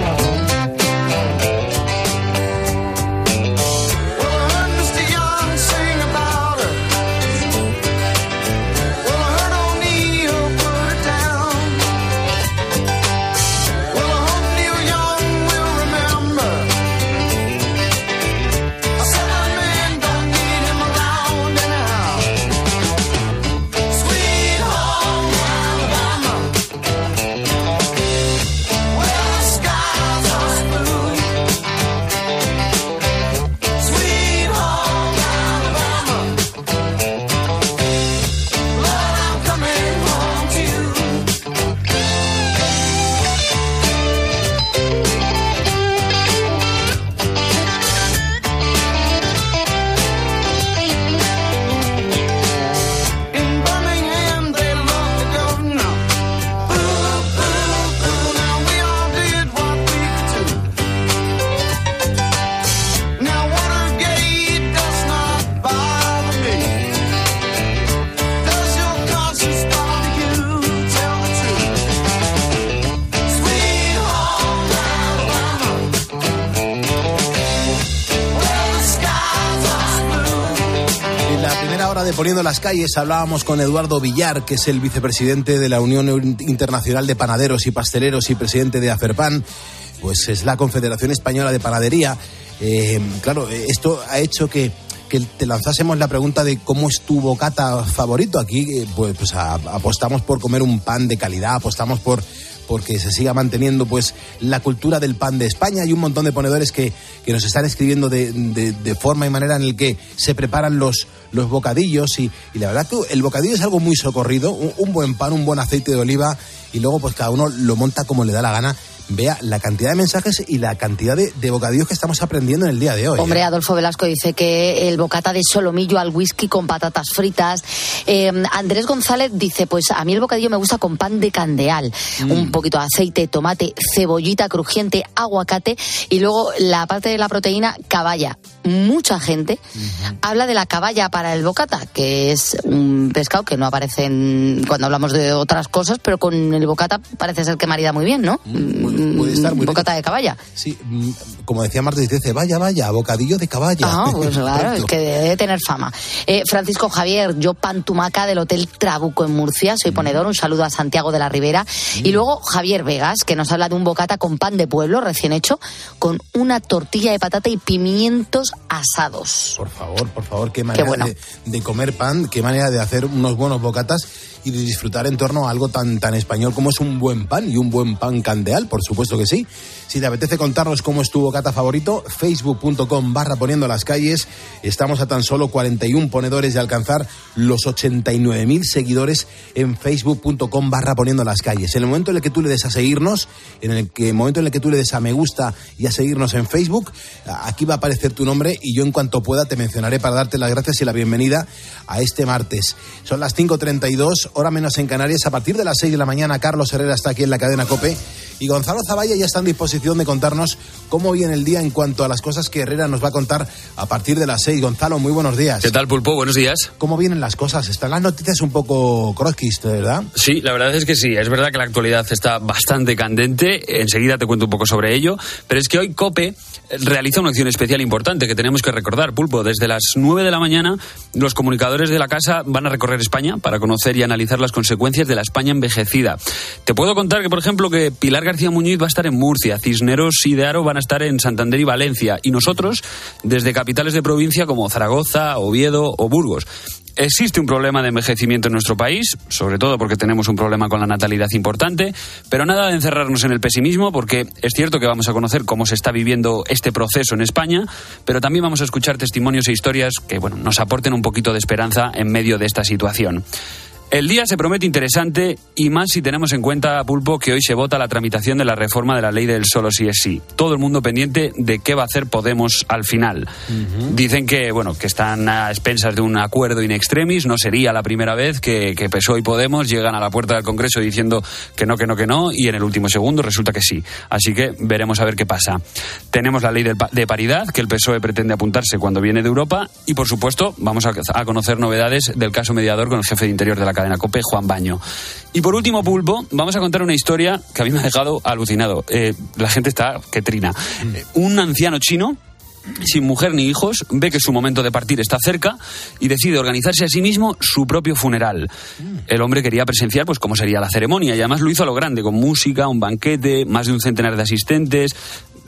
Speaker 1: Poniendo las Calles hablábamos con Eduardo Villar, que es el vicepresidente de la Unión Internacional de Panaderos y Pasteleros y presidente de Aferpan, pues es la Confederación Española de Panadería. Eh, claro, esto ha hecho que, que te lanzásemos la pregunta de cómo es tu bocata favorito. Aquí eh, pues, pues apostamos por comer un pan de calidad, apostamos por porque se siga manteniendo pues la cultura del pan de España. Hay un montón de ponedores que, que nos están escribiendo de, de- forma y manera en el que se preparan los, los bocadillos y, y la verdad que el bocadillo es algo muy socorrido, un buen pan, un buen aceite de oliva y luego pues cada uno lo monta como le da la gana. Vea la cantidad de mensajes y la cantidad de, de bocadillos que estamos aprendiendo en el día de hoy.
Speaker 12: Hombre,
Speaker 1: ¿eh?
Speaker 12: Adolfo Velasco dice que el bocata de solomillo al whisky con patatas fritas. Eh, Andrés González dice, pues a mí el bocadillo me gusta con pan de candeal,
Speaker 1: Mm.
Speaker 12: un poquito de aceite, tomate, cebollita crujiente, aguacate y luego la parte de la proteína, caballa. Mucha gente habla de la caballa para el bocata, que es un pescado que no aparece en- cuando hablamos de otras cosas, pero con el bocata parece ser que marida muy bien, ¿no?
Speaker 1: Puede estar muy rico.
Speaker 12: bocata de caballa.
Speaker 1: Sí, mm, como decía Martes, dice, vaya, vaya, bocadillo de caballa.
Speaker 12: Ah, pues claro, es que debe tener fama. Eh, Francisco Javier, yo pantumaca del Hotel Trabuco en Murcia, soy ponedor, un saludo a Santiago de la Ribera. Y luego Javier Vegas, que nos habla de un bocata con pan de pueblo recién hecho, con una tortilla de patata y pimientos asados.
Speaker 1: Por favor, por favor, qué manera
Speaker 12: bueno.
Speaker 1: de, de comer pan, qué manera de hacer unos buenos bocatas y de disfrutar en torno a algo tan, tan español como es un buen pan y un buen pan candeal, por supuesto que sí. Si te apetece contarnos cómo es tu bocata favorito, facebook.com barra poniendo las calles. Estamos a tan solo 41 ponedores de alcanzar los 89.000 seguidores en facebook.com barra poniendo las calles. En el momento en el que tú le des a seguirnos, en el que, momento en el que tú le des a me gusta y a seguirnos en Facebook, aquí va a aparecer tu nombre y yo en cuanto pueda te mencionaré para darte las gracias y la bienvenida a este martes. Son las 5.32, hora menos en Canarias. A partir de las 6 de la mañana, Carlos Herrera está aquí en la cadena COPE y Gonzalo Zavalla ya está en disposición de contarnos cómo viene el día en cuanto a las cosas que Herrera nos va a contar a partir de las 6. Gonzalo, muy buenos días.
Speaker 2: ¿Qué tal, Pulpo? Buenos días.
Speaker 1: ¿Cómo vienen las cosas? Están las noticias un poco croquis, ¿verdad?
Speaker 2: Sí, la verdad es que sí. Es verdad que la actualidad está bastante candente. Enseguida te cuento un poco sobre ello. Pero es que hoy COPE realiza una acción especial importante que tenemos que recordar, Pulpo. Desde las 9 de la mañana, los comunicadores de la casa van a recorrer España para conocer y analizar las consecuencias de la España envejecida. Te puedo contar que, por ejemplo, que Pilar García Muñiz va a estar en Murcia, Cisneros y de Aro van a estar en Santander y Valencia. Y nosotros, desde capitales de provincia como Zaragoza, Oviedo o Burgos. Existe un problema de envejecimiento en nuestro país, sobre todo porque tenemos un problema con la natalidad importante, pero nada de encerrarnos en el pesimismo, porque es cierto que vamos a conocer cómo se está viviendo este proceso en España, pero también vamos a escuchar testimonios e historias que bueno, nos aporten un poquito de esperanza en medio de esta situación. El día se promete interesante y más si tenemos en cuenta, Pulpo, que hoy se vota la tramitación de la reforma de la ley del solo sí es sí. Todo el mundo pendiente de qué va a hacer Podemos al final. Dicen que, bueno, que están a expensas de un acuerdo in extremis. No sería la primera vez que, que PSOE y Podemos llegan a la puerta del Congreso diciendo que no, que no, que no, y en el último segundo resulta que sí. Así que veremos a ver qué pasa. Tenemos la ley de paridad, que el PSOE pretende apuntarse cuando viene de Europa, y por supuesto vamos a, a conocer novedades del caso mediador con el jefe de interior de la cadena COPE, Juan Baño. Y por último, Pulpo, vamos a contar una historia que a mí me ha dejado alucinado. Eh, la gente está que trina. Eh, un anciano chino sin mujer ni hijos, ve que su momento de partir está cerca y decide organizarse a sí mismo su propio funeral. El hombre quería presenciar pues cómo sería la ceremonia y además lo hizo a lo grande, con música, un banquete, más de un centenar de asistentes.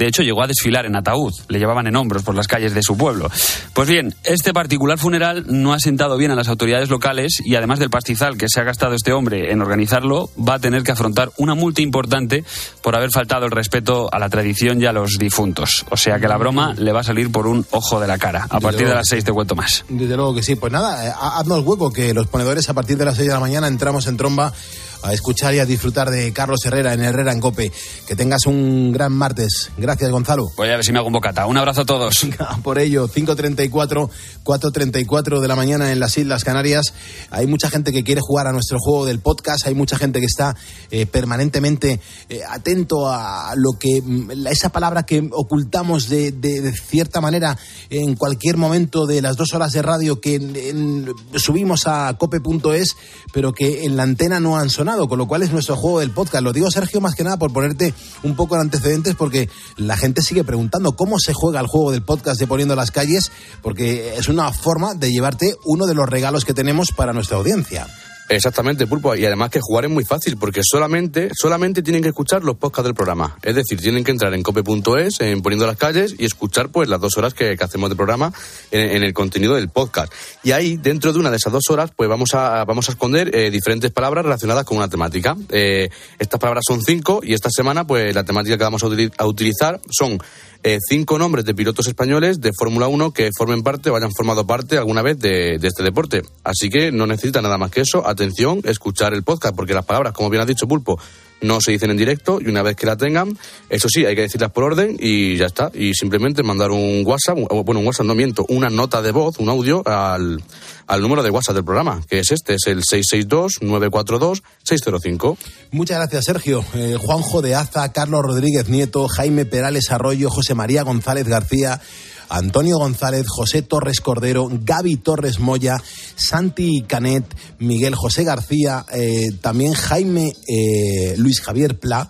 Speaker 2: De hecho, llegó a desfilar en ataúd, le llevaban en hombros por las calles de su pueblo. Pues bien, este particular funeral no ha sentado bien a las autoridades locales y además del pastizal que se ha gastado este hombre en organizarlo, va a tener que afrontar una multa importante por haber faltado el respeto a la tradición y a los difuntos. O sea que la broma le va a salir por un ojo de la cara. A partir de las seis te cuento más.
Speaker 1: Desde luego que sí. Pues nada, eh, ha- haznos hueco que los ponedores a partir de las 6 de la mañana entramos en tromba a escuchar y a disfrutar de Carlos Herrera en Herrera en Cope. Que tengas un gran martes. Gracias, Gonzalo.
Speaker 2: Voy a ver si me hago un bocata. Un abrazo a todos.
Speaker 1: Por ello, 5.34, 4.34 de la mañana en las Islas Canarias. Hay mucha gente que quiere jugar a nuestro juego del podcast. Hay mucha gente que está eh, permanentemente eh, atento a lo que, mm, esa palabra que ocultamos de, de- de cierta manera en cualquier momento de las dos horas de radio que en- en- subimos a cope.es, pero que en la antena no han sonado. Con lo cual es nuestro juego del podcast. Lo digo, Sergio, más que nada por ponerte un poco en antecedentes, porque la gente sigue preguntando cómo se juega el juego del podcast de Poniendo las Calles, porque es una forma de llevarte uno de los regalos que tenemos para nuestra audiencia.
Speaker 23: Exactamente, Pulpo. Y además que jugar es muy fácil porque solamente, solamente tienen que escuchar los podcasts del programa. Es decir, tienen que entrar en cope.es, en Poniendo las Calles y escuchar pues las dos horas que, que hacemos de programa en, el contenido del podcast. Y ahí, dentro de una de esas dos horas, pues vamos a, vamos a esconder eh, diferentes palabras relacionadas con una temática. Eh, estas palabras son cinco y esta semana pues la temática que vamos a, utili- a utilizar son eh, cinco nombres de pilotos españoles de Fórmula 1 que formen parte o hayan formado parte alguna vez de este deporte. Así que no necesita nada más que eso. Atención, escuchar el podcast, porque las palabras, como bien has dicho, Pulpo, no se dicen en directo y una vez que la tengan, eso sí, hay que decirlas por orden y ya está. Y simplemente mandar un WhatsApp, bueno, un WhatsApp no miento, una nota de voz, un audio al, al número de WhatsApp del programa, que es este, es el 662-942-605.
Speaker 1: Muchas gracias, Sergio. Eh, Juanjo de Aza, Carlos Rodríguez Nieto, Jaime Perales Arroyo, José María González García, Antonio González, José Torres Cordero, Gaby Torres Moya, Santi Canet, Miguel José García, eh, también Jaime eh, Luis Javier Pla.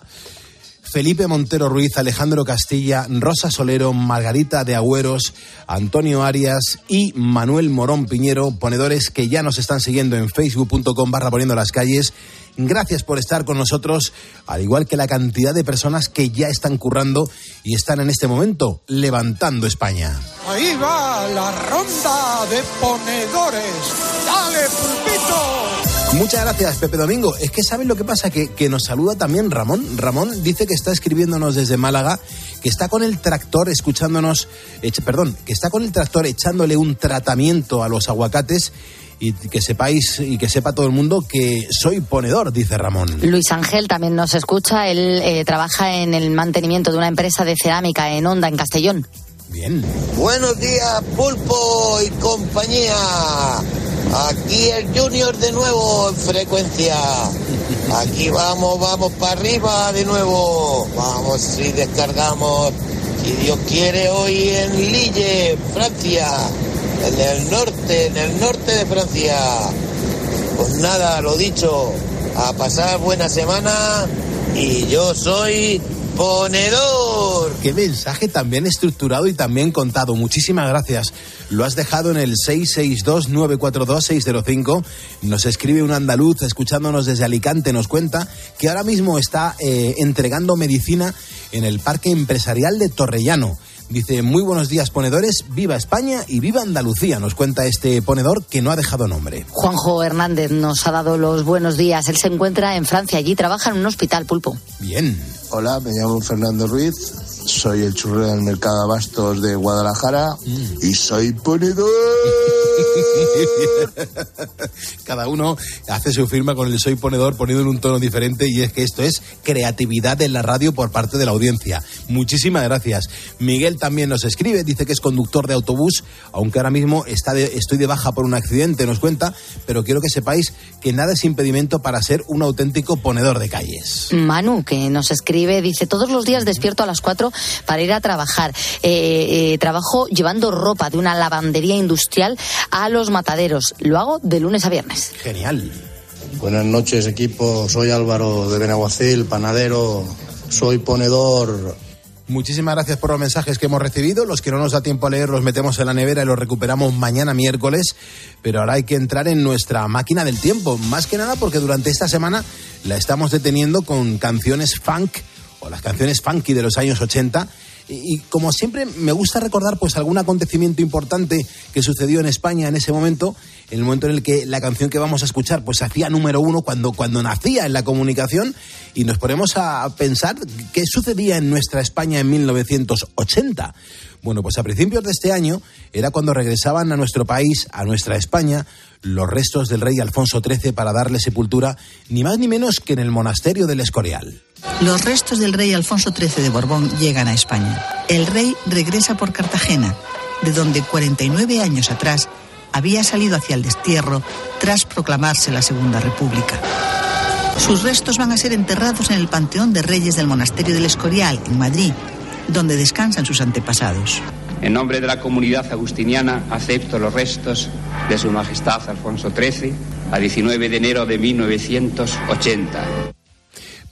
Speaker 1: Felipe Montero Ruiz, Alejandro Castilla, Rosa Solero, Margarita de Agüeros, Antonio Arias y Manuel Morón Piñero, ponedores que ya nos están siguiendo en facebook.com barra poniendo las calles. Gracias por estar con nosotros, al igual que la cantidad de personas que ya están currando y están en este momento levantando España.
Speaker 27: Ahí va la ronda de ponedores. ¡Dale, pulpito!
Speaker 1: Muchas gracias, Pepe Domingo. Es que ¿saben lo que pasa? Que, que nos saluda también Ramón. Ramón dice que está escribiéndonos desde Málaga, que está con el tractor escuchándonos, ech- perdón, que está con el tractor echándole un tratamiento a los aguacates y que sepáis y que sepa todo el mundo que soy ponedor, dice Ramón.
Speaker 12: Luis Ángel también nos escucha. Él eh, trabaja en el mantenimiento de una empresa de cerámica en Honda, en Castellón.
Speaker 1: Bien.
Speaker 28: Buenos días, Pulpo y compañía. Aquí el Junior de nuevo en frecuencia. Aquí vamos, vamos para arriba de nuevo. Vamos y descargamos, si Dios quiere, hoy en Lille, Francia. En el norte, en el norte de Francia. Pues nada, lo dicho, a pasar buena semana y yo soy ponedor.
Speaker 1: Qué mensaje tan bien estructurado y tan bien contado. Muchísimas gracias. Lo has dejado en el 662-942-605. Nos escribe un andaluz escuchándonos desde Alicante. Nos cuenta que ahora mismo está eh, entregando medicina en el Parque Empresarial de Torrellano. Dice, muy buenos días ponedores, viva España y viva Andalucía, nos cuenta este ponedor que no ha dejado nombre.
Speaker 12: Juanjo Hernández nos ha dado los buenos días. Él se encuentra en Francia. Allí trabaja en un hospital, Pulpo.
Speaker 1: Bien.
Speaker 25: Hola, me llamo Fernando Ruiz, soy el churrero del mercado de abastos de Guadalajara y soy ponedor.
Speaker 1: Cada uno hace su firma con el soy ponedor poniendo en un tono diferente y es que esto es creatividad en la radio por parte de la audiencia. Muchísimas gracias. Miguel también nos escribe, dice que es conductor de autobús, aunque ahora mismo está de- estoy de baja por un accidente, nos cuenta, pero quiero que sepáis que nada es impedimento para ser un auténtico ponedor de calles.
Speaker 12: Manu, que nos escribe, dice, todos los días despierto a las 4 para ir a trabajar. Eh, eh, trabajo llevando ropa de una lavandería industrial a los mataderos. Lo hago de lunes a viernes.
Speaker 1: Genial.
Speaker 25: Buenas noches, equipo. Soy Álvaro de Benaguacil, panadero. Soy ponedor.
Speaker 1: Muchísimas gracias por los mensajes que hemos recibido. Los que no nos da tiempo a leer los metemos en la nevera y los recuperamos mañana miércoles. Pero ahora hay que entrar en nuestra máquina del tiempo. Más que nada porque durante esta semana la estamos deteniendo con canciones funk o las canciones funky de los años 80. Y, y como siempre me gusta recordar pues algún acontecimiento importante que sucedió en España en ese momento, en el momento en el que la canción que vamos a escuchar pues hacía número uno cuando, cuando nacía en la comunicación y nos ponemos a pensar qué sucedía en nuestra España en 1980. Bueno, pues a principios de este año era cuando regresaban a nuestro país, a nuestra España, los restos del rey Alfonso XIII para darle sepultura, ni más ni menos que en el monasterio del Escorial.
Speaker 29: Los restos del rey Alfonso XIII de Borbón llegan a España. El rey regresa por Cartagena, de donde 49 años atrás había salido hacia el destierro tras proclamarse la Segunda República. Sus restos van a ser enterrados en el Panteón de Reyes del Monasterio del Escorial, en Madrid, donde descansan sus antepasados.
Speaker 30: En nombre de la comunidad agustiniana acepto los restos de Su Majestad Alfonso XIII
Speaker 31: a 19 de enero de 1980.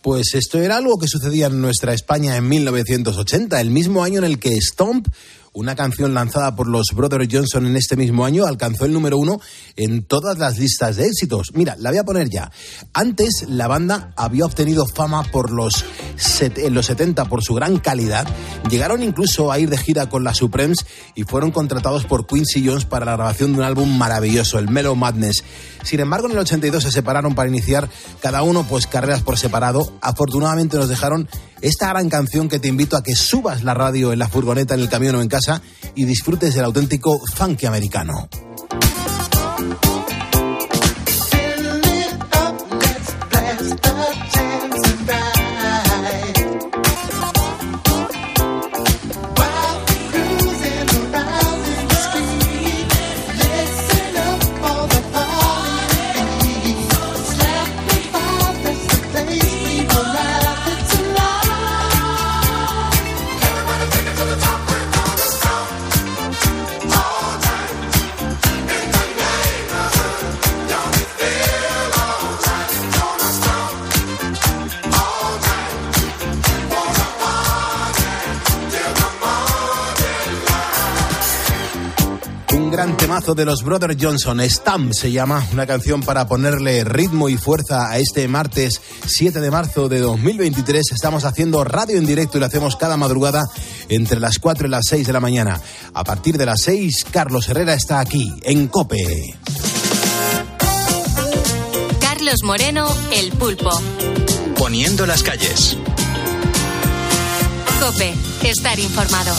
Speaker 1: Pues esto era algo que sucedía en nuestra España en 1980, el mismo año en el que Stomp una canción lanzada por los Brothers Johnson en este mismo año alcanzó el número uno en todas las listas de éxitos. Mira, la voy a poner ya. Antes la banda había obtenido fama por los en los 70 por su gran calidad. Llegaron incluso a ir de gira con la Supremes y fueron contratados por Quincy Jones para la grabación de un álbum maravilloso, el Mellow Madness. Sin embargo, en el 82 se separaron para iniciar cada uno pues carreras por separado. Afortunadamente nos dejaron esta gran canción que te invito a que subas la radio en la furgoneta, en el camión o en casa y disfrutes del auténtico funky americano. De los Brothers Johnson, Stamp se llama, una canción para ponerle ritmo y fuerza a este martes 7 de marzo de 2023. Estamos haciendo radio en directo y lo hacemos cada madrugada entre las 4 y las 6 de la mañana. A partir de las 6, Carlos Herrera está aquí, en Cope.
Speaker 20: Carlos Moreno, El Pulpo.
Speaker 21: Poniendo las calles.
Speaker 20: Cope, estar informado.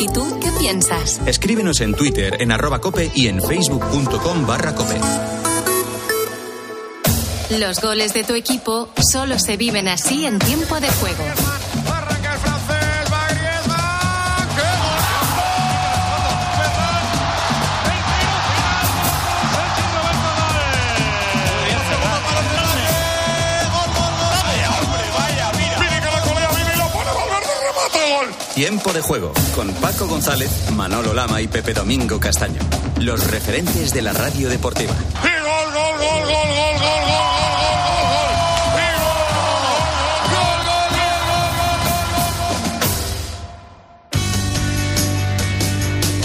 Speaker 20: ¿Y tú qué piensas?
Speaker 21: Escríbenos en Twitter en arroba cope y en facebook.com barra cope.
Speaker 20: Los goles de tu equipo solo se viven así en tiempo de juego.
Speaker 21: Tiempo de juego con Paco González, Manolo Lama y Pepe Domingo Castaño. Los referentes de la radio deportiva.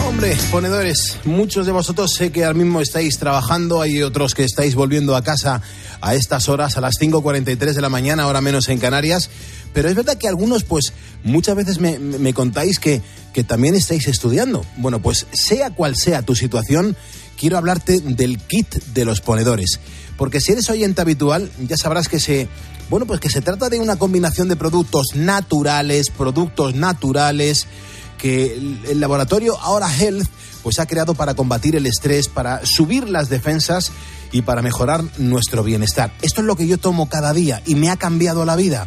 Speaker 1: Hombre, ponedores, muchos de vosotros sé que ahora mismo estáis trabajando, hay otros que estáis volviendo a casa a estas horas, a las 5.43 de la mañana, ahora menos en Canarias. Pero es verdad que algunos, pues, muchas veces me, contáis que, que también estáis estudiando. Bueno, pues sea cual sea tu situación, quiero hablarte del kit de los ponedores. Porque si eres oyente habitual, ya sabrás que se, bueno, pues que se trata de una combinación de productos naturales, productos naturales, que el laboratorio Ahora Health pues ha creado para combatir el estrés, para subir las defensas y para mejorar nuestro bienestar. Esto es lo que yo tomo cada día y me ha cambiado la vida.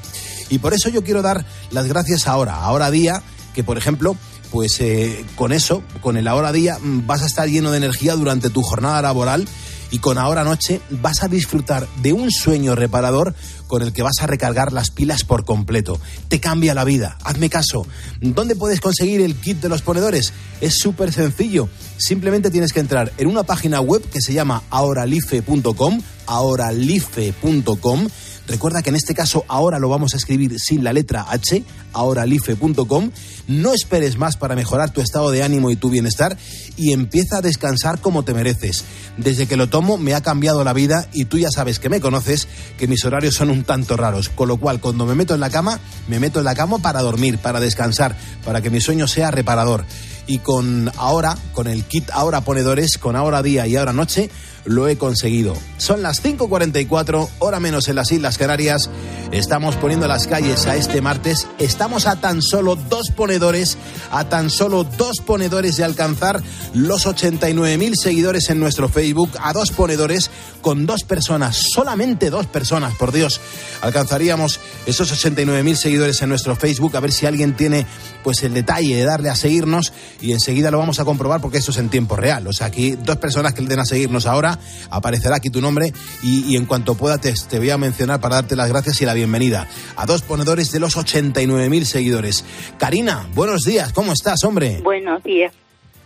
Speaker 1: Y por eso yo quiero dar las gracias ahora, ahora día, que por ejemplo, pues eh, con eso, con el ahora día, mm, vas a estar lleno de energía durante tu jornada laboral y con ahora noche vas a disfrutar de un sueño reparador con el que vas a recargar las pilas por completo. Te cambia la vida. Hazme caso. ¿Dónde puedes conseguir el kit de los ponedores? Es súper sencillo. Simplemente tienes que entrar en una página web que se llama ahoralife.com, ahoralife.com Recuerda que en este caso ahora lo vamos a escribir sin la letra H, ahoralife.com. No esperes más para mejorar tu estado de ánimo y tu bienestar y empieza a descansar como te mereces. Desde que lo tomo me ha cambiado la vida y tú ya sabes que me conoces, que mis horarios son un tanto raros. Con lo cual, cuando me meto en la cama, me meto en la cama para dormir, para descansar, para que mi sueño sea reparador. Y con ahora, con el kit ahora ponedores, con ahora día y ahora noche, lo he conseguido. Son las 5.44, hora menos en las Islas Canarias. Estamos poniendo las calles a este martes. Estamos a tan solo dos ponedores, a tan solo dos ponedores de alcanzar los 89.000 seguidores en nuestro Facebook, a dos ponedores con dos personas, solamente dos personas, por Dios. Alcanzaríamos esos 89.000 seguidores en nuestro Facebook, a ver si alguien tiene pues el detalle de darle a seguirnos y enseguida lo vamos a comprobar porque esto es en tiempo real. O sea, aquí dos personas que le den a seguirnos ahora aparecerá aquí tu nombre y, en cuanto pueda te, te, voy a mencionar para darte las gracias y la bienvenida a dos ponedores de los 89.000 seguidores. Karina, buenos días, ¿cómo estás, hombre?
Speaker 32: Buenos días.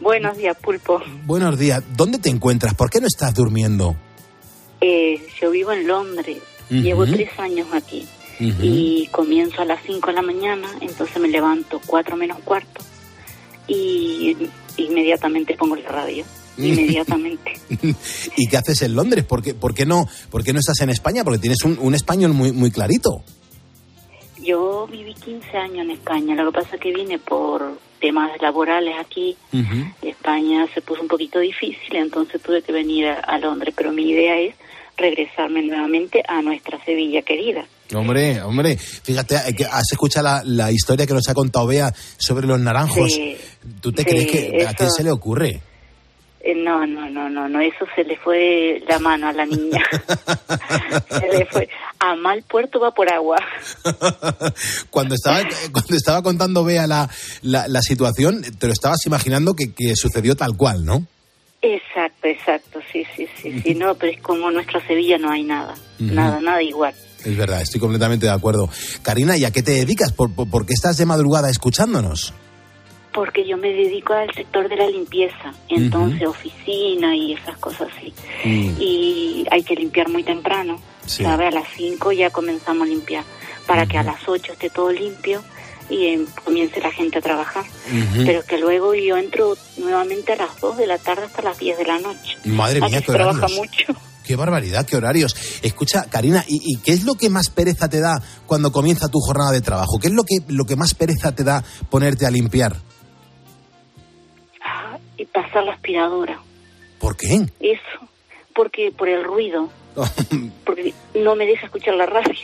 Speaker 32: Buenos días, Pulpo.
Speaker 1: Buenos días. ¿Dónde te encuentras? ¿Por qué no estás durmiendo?
Speaker 32: Eh, yo vivo en Londres. Llevo tres años aquí. Y comienzo a las 5 de la mañana, entonces me levanto cuatro menos cuarto y inmediatamente pongo la radio. Inmediatamente.
Speaker 1: ¿Y qué haces en Londres? ¿Por qué, por qué no, por qué no estás en España? Porque tienes un, un español muy, muy clarito.
Speaker 32: Yo viví 15 años en España. Lo que pasa es que vine por temas laborales aquí. España se puso un poquito difícil, entonces tuve que venir a, a Londres. Pero mi idea es regresarme nuevamente a nuestra Sevilla querida.
Speaker 1: Hombre, hombre, fíjate, eh, has escuchado la, la historia que nos ha contado Bea sobre los naranjos.
Speaker 32: Sí,
Speaker 1: ¿Tú te
Speaker 32: sí,
Speaker 1: crees que a qué
Speaker 32: eso.
Speaker 1: se le ocurre?
Speaker 32: Eh, no, no, no, no, no, eso se le fue la mano a la niña. se le fue. A mal puerto va por agua.
Speaker 1: Cuando estaba, cuando estaba contando Bea la, la, la situación, te lo estabas imaginando que, que sucedió tal cual, ¿no?
Speaker 32: Exacto, exacto, sí, sí, sí, sí, no, pero es como nuestra Sevilla no hay nada, nada, nada igual.
Speaker 1: Es verdad, estoy completamente de acuerdo. Karina, ¿y a qué te dedicas? ¿Por, por, por qué estás de madrugada escuchándonos?
Speaker 32: Porque yo me dedico al sector de la limpieza, entonces oficina y esas cosas así. Y hay que limpiar muy temprano,
Speaker 1: Sí.
Speaker 32: ¿sabe? A las 5 ya comenzamos a limpiar, para que a las 8 esté todo limpio y eh, comience la gente a trabajar.
Speaker 1: Ujú.
Speaker 32: Pero que luego yo entro nuevamente a las 2 de la tarde hasta las 10 de la noche.
Speaker 1: Madre
Speaker 32: Aquí
Speaker 1: mía, qué
Speaker 32: trabaja mucho.
Speaker 1: Qué barbaridad, qué horarios. Escucha, Karina, ¿y, y qué es lo que más pereza te da cuando comienza tu jornada de trabajo? ¿Qué es lo que, lo que más pereza te da ponerte a limpiar?
Speaker 32: Y pasar la aspiradora.
Speaker 1: ¿Por qué?
Speaker 32: Eso, porque por el ruido, porque no me deja escuchar la radio.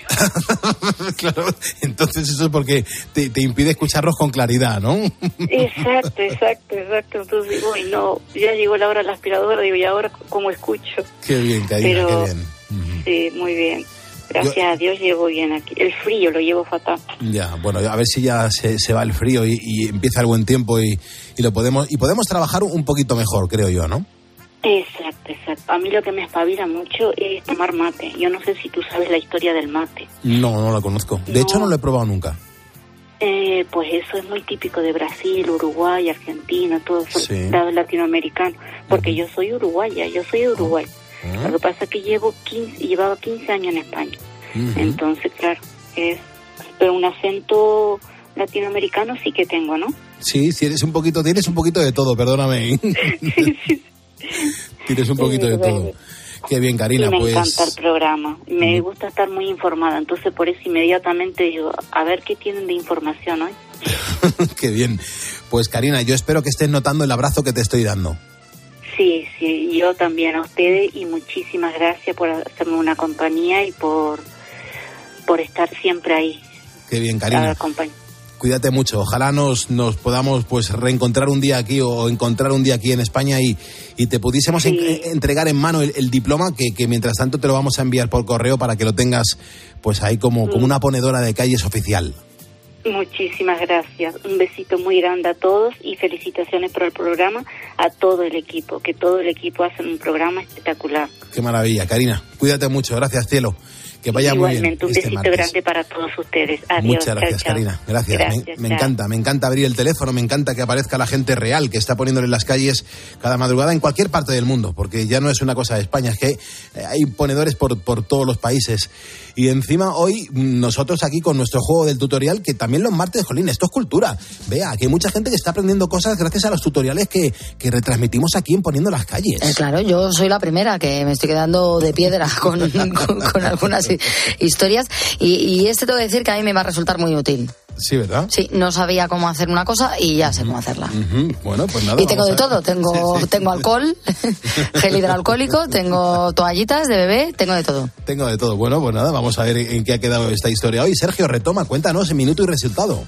Speaker 1: claro, entonces eso es porque te, te impide escucharlos con claridad, ¿no?
Speaker 32: Exacto, exacto, exacto. Entonces digo, y no, ya llegó la hora de la aspiradora, digo, ¿y ahora cómo escucho?
Speaker 1: qué bien, Karina,
Speaker 32: Pero-
Speaker 1: qué bien.
Speaker 32: Sí, muy bien. Gracias a Dios llevo bien aquí. El frío lo llevo fatal.
Speaker 1: Ya, bueno, a ver si ya se, se va el frío y, y empieza el buen tiempo y, y lo podemos y podemos trabajar un poquito mejor, creo yo, ¿no?
Speaker 32: Exacto, exacto. A mí lo que me espabila mucho es tomar mate. Yo no sé si tú sabes la historia del mate.
Speaker 1: No, no lo conozco. De hecho, no lo he probado nunca.
Speaker 32: Eh, pues eso es muy típico de Brasil, Uruguay, Argentina, todo eso,
Speaker 1: Sí.
Speaker 32: latinoamericano. Porque yo soy uruguaya, yo soy de Uruguay. Lo que pasa es que llevo 15, llevaba 15 años en España. Entonces, claro, es pero un acento latinoamericano sí que tengo, ¿no?
Speaker 1: Sí, sí, eres un poquito, tienes un poquito de todo, perdóname. tienes un poquito de todo. Qué bien, Karina,
Speaker 32: y me
Speaker 1: pues.
Speaker 32: encanta el programa. Me gusta estar muy informada. Entonces, por eso inmediatamente digo, a ver qué tienen de información hoy.
Speaker 1: Qué bien. Pues, Karina, yo espero que estés notando el abrazo que te estoy dando.
Speaker 32: Sí, sí, yo también a ustedes y muchísimas gracias por hacerme una compañía y por, por estar siempre ahí.
Speaker 1: Qué bien,
Speaker 32: acompañ-
Speaker 1: Cuídate mucho. Ojalá nos, nos podamos pues reencontrar un día aquí o encontrar un día aquí en España y, y te pudiésemos en- eh, entregar en mano el, el diploma que, que mientras tanto te lo vamos a enviar por correo para que lo tengas pues ahí como, como una ponedora de calles oficial.
Speaker 32: Muchísimas gracias. Un besito muy grande a todos y felicitaciones por el programa a todo el equipo, que todo el equipo hace un programa espectacular.
Speaker 1: Qué maravilla, Karina. Cuídate mucho. Gracias, cielo. Que vaya muy bien.
Speaker 32: Igualmente, un
Speaker 1: este
Speaker 32: besito
Speaker 1: martes.
Speaker 32: grande para todos ustedes. Adiós.
Speaker 1: Muchas gracias,
Speaker 32: chao.
Speaker 1: Karina. Gracias. Me-
Speaker 32: Gracias,
Speaker 1: me
Speaker 32: chao.
Speaker 1: encanta, me encanta abrir el teléfono, me encanta que aparezca la gente real que está poniéndole en las calles cada madrugada en cualquier parte del mundo, porque ya no es una cosa de España, es que eh, hay ponedores por, por todos los países. Y encima hoy nosotros aquí con nuestro juego del tutorial, que también los martes, jolín, esto es cultura. Vea, que hay mucha gente que está aprendiendo cosas gracias a los tutoriales que, que retransmitimos aquí en Poniendo las Calles.
Speaker 12: Eh, claro, yo soy la primera que me estoy quedando de piedra con, con- con algunas historias y, y este tengo que decir que a mí me va a resultar muy útil.
Speaker 1: Sí, ¿verdad?
Speaker 12: Sí, no sabía cómo hacer una cosa y ya sé cómo hacerla.
Speaker 1: Bueno, pues nada.
Speaker 12: Y tengo de todo, tengo, tengo alcohol, gel hidroalcohólico, tengo toallitas de bebé, tengo de todo.
Speaker 1: Tengo de todo. Bueno, pues nada, vamos a ver en qué ha quedado esta historia hoy. Sergio, retoma, cuéntanos en minuto y resultado.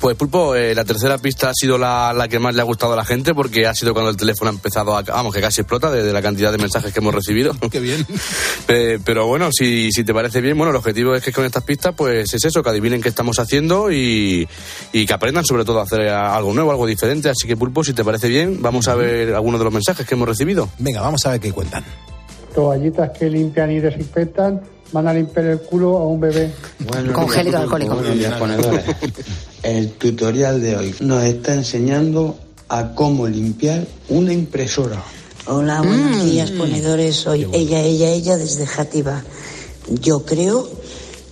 Speaker 23: Pues Pulpo, eh, la tercera pista ha sido la, la que más le ha gustado a la gente porque ha sido cuando el teléfono ha empezado a... Vamos, que casi explota de, de la cantidad de mensajes que hemos recibido.
Speaker 1: Qué bien.
Speaker 23: Eh, pero bueno, si, si te parece bien, bueno, el objetivo es que con estas pistas pues es eso, que adivinen qué estamos haciendo y, y que aprendan sobre todo a hacer algo nuevo, algo diferente. Así que Pulpo, si te parece bien, vamos a ver algunos de los mensajes que hemos recibido.
Speaker 1: Venga, vamos a ver qué cuentan.
Speaker 33: Toallitas que limpian y desinfectan van a limpiar el culo a un bebé.
Speaker 12: Con gel hidroalcohólico.
Speaker 34: Buenos días, ponedores. El tutorial de hoy nos está enseñando a cómo limpiar una impresora.
Speaker 35: Hola, buenos días, ponedores. Soy ella, ella, ella desde Játiva. Yo creo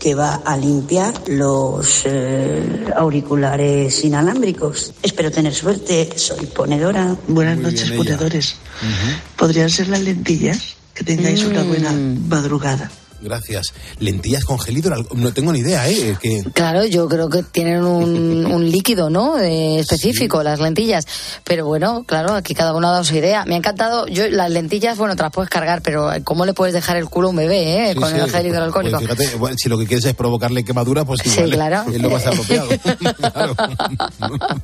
Speaker 35: que va a limpiar los eh, auriculares inalámbricos. Espero tener suerte. Soy ponedora.
Speaker 36: Buenas noches, ponedores. ¿Podrían ser las lentillas? Que tengáis una buena madrugada.
Speaker 1: Gracias. Lentillas con No tengo ni idea, ¿eh? Que...
Speaker 12: Claro, yo creo que tienen un, un líquido, ¿no? Eh, específico, las lentillas. Pero bueno, claro, aquí cada uno ha dado su idea. Me ha encantado. Yo, las lentillas, bueno, te las puedes cargar, pero ¿cómo le puedes dejar el culo a un bebé, eh?
Speaker 1: Sí,
Speaker 12: Con
Speaker 1: sí,
Speaker 12: el gel hidroalcohólico.
Speaker 1: pues fíjate, bueno, si lo que quieres es provocarle quemadura, pues
Speaker 12: Sí,
Speaker 1: igual, ¿eh?
Speaker 12: claro.
Speaker 1: es lo más apropiado.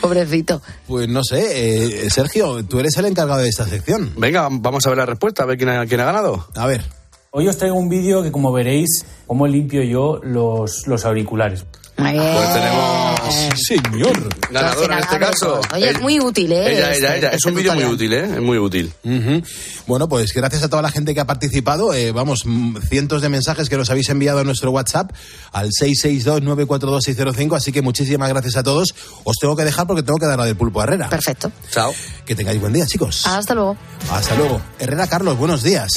Speaker 12: Pobrecito.
Speaker 1: Pues no sé, eh, Sergio, tú eres el encargado de esta sección.
Speaker 23: Venga, vamos a ver la respuesta, a ver quién ha, quién ha ganado.
Speaker 1: A ver.
Speaker 24: Hoy os traigo un vídeo que, como veréis, cómo limpio yo los, los auriculares.
Speaker 23: Pues tenemos.
Speaker 1: señor.
Speaker 23: Ganadora en este caso.
Speaker 12: Oye, es muy útil, ¿eh?
Speaker 23: Ella,
Speaker 12: Este-
Speaker 23: ella, ella. Es
Speaker 12: este
Speaker 23: un vídeo muy útil, ¿eh? Es muy útil.
Speaker 1: Bueno, pues gracias a toda la gente que ha participado. eh, vamos, cientos de mensajes que nos habéis enviado a nuestro WhatsApp al 662-942-605. Así que muchísimas gracias a todos. Os tengo que dejar porque tengo que dar la del pulpo a Herrera.
Speaker 12: Perfecto.
Speaker 23: Chao.
Speaker 1: Que tengáis buen día, chicos.
Speaker 12: Hasta luego.
Speaker 1: Hasta luego. Herrera Carlos, buenos días.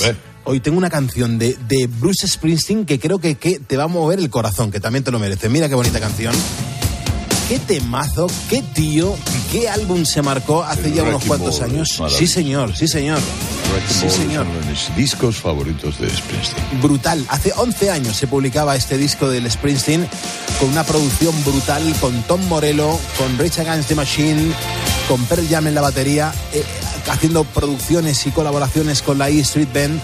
Speaker 1: Hoy tengo una canción de, de Bruce Springsteen que creo que, que te va a mover el corazón, que también te lo merece. Mira qué bonita canción. Qué temazo, qué tío, qué álbum se marcó hace ya unos cuantos
Speaker 37: Ball,
Speaker 1: años. Sí, señor, sí, señor. Sí, señor.
Speaker 37: es uno de mis discos favoritos de Springsteen.
Speaker 1: Brutal. Hace 11 años se publicaba este disco del Springsteen con una producción brutal, con Tom Morello, con Rage Against the Machine, con Pearl Jam en la batería, eh, haciendo producciones y colaboraciones con la E Street Band.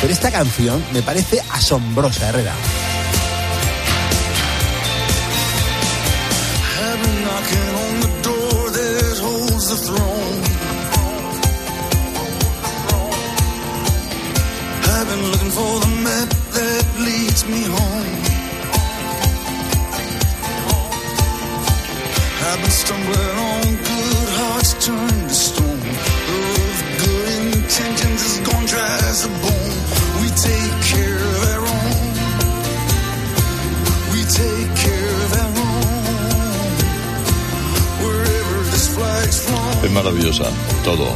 Speaker 1: Pero esta canción me parece asombrosa, Herrera.
Speaker 19: We take care of own. We take care of own.
Speaker 37: Es maravillosa, todo.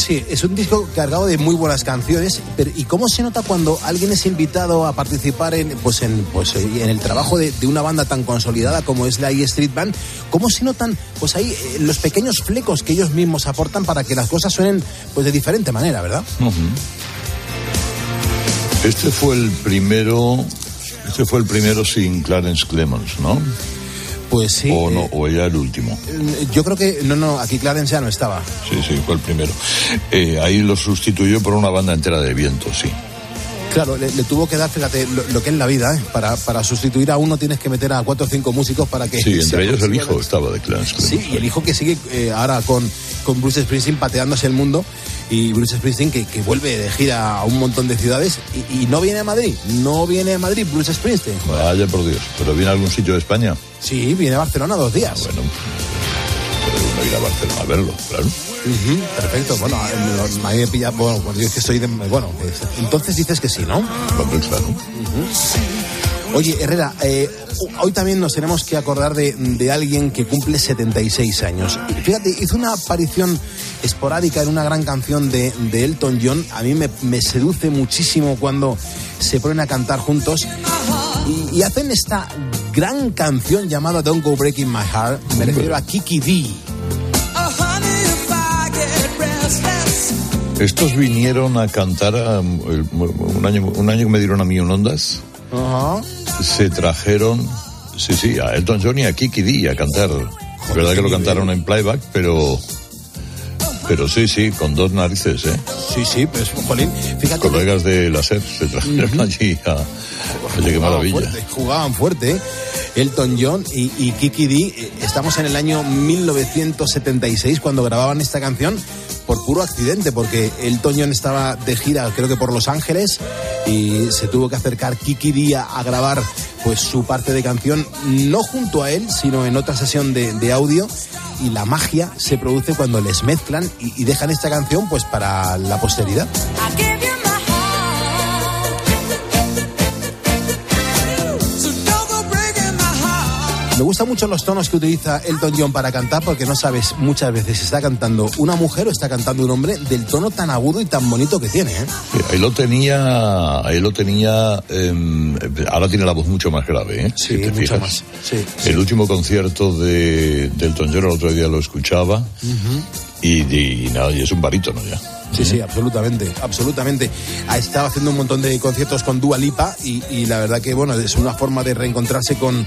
Speaker 1: Sí, es un disco cargado de muy buenas canciones, pero ¿y cómo se nota cuando alguien es invitado a participar en, pues en, pues en el trabajo de, de una banda tan consolidada como es la E Street Band? ¿Cómo se notan pues ahí eh, los pequeños flecos que ellos mismos aportan para que las cosas suenen pues de diferente manera, ¿verdad?
Speaker 37: Este fue el primero. Este fue el primero sin Clarence Clemons, ¿no?
Speaker 1: Pues sí.
Speaker 37: O no, o ya el último.
Speaker 1: Eh, Yo creo que no, no, aquí Clarence ya no estaba.
Speaker 37: Sí, sí, fue el primero. Eh, ahí lo sustituyó por una banda entera de viento, sí.
Speaker 1: Claro, le, le tuvo que dar, fíjate, lo, lo que es la vida, ¿eh? Para, para sustituir a uno tienes que meter a cuatro o cinco músicos para que...
Speaker 37: Sí, entre ellos el hijo estaba de Clemons.
Speaker 1: Sí, y el hijo que sigue eh, ahora con, con Bruce Springsteen pateándose el mundo y Bruce Springsteen que, que vuelve de gira a un montón de ciudades y, y no viene a Madrid, no viene a Madrid Bruce Springsteen.
Speaker 37: Vaya por Dios. ¿Pero viene a algún sitio de España?
Speaker 1: Sí, viene a Barcelona dos días.
Speaker 37: bueno, ir a Barcelona a verlo, claro.
Speaker 1: Perfecto, bueno, me pilla, bueno, pues yo es que soy de, bueno, pues, entonces dices que sí, ¿no?
Speaker 37: claro.
Speaker 1: Oye, Herrera, eh, hoy también nos tenemos que acordar de, de alguien que cumple 76 años. Fíjate, hizo una aparición esporádica en una gran canción de, de Elton John. A mí me, me seduce muchísimo cuando se ponen a cantar juntos y, y hacen esta gran canción llamada Don't Go Breaking My Heart. Me refiero a Kiki D.
Speaker 37: Estos vinieron a cantar a- el- un, año, un año que me dieron a mí un Ondas. Se trajeron, sí, sí, a Elton John y a Kiki D a cantar. Es verdad que lo cantaron en playback, pero. Pero sí, sí, con dos narices, ¿eh?
Speaker 1: Sí, sí, pues, jolín, fíjate.
Speaker 37: Colegas de la SER se trajeron allí a. Oye, qué maravilla.
Speaker 1: Fuerte, jugaban fuerte. ¿eh? Elton John y, y Kiki D. eh, Estamos en el año 1976 cuando grababan esta canción por puro accidente, porque Elton John estaba de gira, creo que por Los Ángeles, y se tuvo que acercar Kiki D a, grabar pues su parte de canción, no junto a él, sino en otra sesión de, de audio. Y la magia se produce cuando les mezclan y, y dejan esta canción pues para la posteridad. Me gustan mucho los tonos que utiliza Elton John para cantar porque no sabes muchas veces si está cantando una mujer o está cantando un hombre del tono tan agudo y tan bonito que tiene. ¿eh?
Speaker 37: Ahí lo tenía, ahí lo tenía, em, ahora tiene la voz mucho más grave, ¿eh?
Speaker 1: Sí,
Speaker 37: Si te
Speaker 1: mucho
Speaker 37: fijas.
Speaker 1: más. Sí,
Speaker 37: El último concierto de, de Elton John el otro día lo escuchaba y, y nada, y es un barítono ya.
Speaker 1: Sí, sí, absolutamente, absolutamente. Ha estado haciendo un montón de conciertos con Dua Lipa y, y la verdad que, bueno, es una forma de reencontrarse con,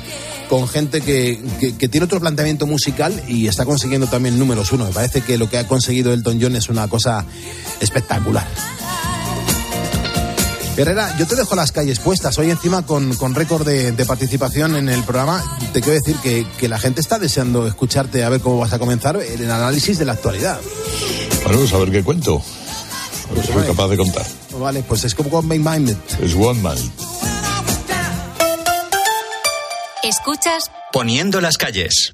Speaker 1: con gente que, que- que tiene otro planteamiento musical y está consiguiendo también números uno. Me parece que lo que ha conseguido Elton John es una cosa espectacular. Herrera, yo te dejo las calles puestas. Hoy encima con, con récord de, de participación en el programa, te quiero decir que, que la gente está deseando escucharte a ver cómo vas a comenzar el análisis de la actualidad.
Speaker 37: Bueno, pues a ver qué cuento. A ver si soy capaz de contar.
Speaker 1: Vale, pues es como One Man Minded.
Speaker 37: Es One Man.
Speaker 20: Escuchas
Speaker 21: Poniendo las calles.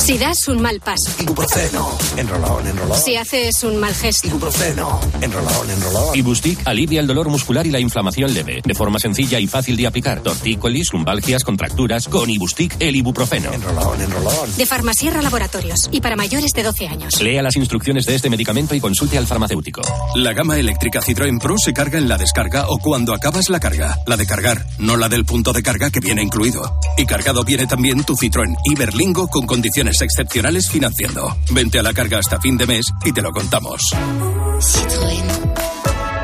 Speaker 38: Si das un mal paso.
Speaker 39: Ibuprofeno. Enrolón, enrolón.
Speaker 38: Si haces un mal gesto.
Speaker 39: Ibuprofeno. Enrolón, enrolón.
Speaker 40: Ibustic alivia el dolor muscular y la inflamación leve, de forma sencilla y fácil de aplicar. Tortícolis, lumbalgias, contracturas, con Ibustic el ibuprofeno.
Speaker 39: Enrolón, enrolón.
Speaker 38: De Farmasierra Laboratorios. Y para mayores de 12 años.
Speaker 40: Lea las instrucciones de este medicamento y consulte al farmacéutico.
Speaker 41: La gama eléctrica Citroën Pro se carga en la descarga o cuando acabas la carga. La de cargar, no la del punto de carga que viene incluido. Y cargado viene también tu Citroën Iberlingo con condiciones excepcionales financiando. Vente a la carga hasta fin de mes y te lo contamos.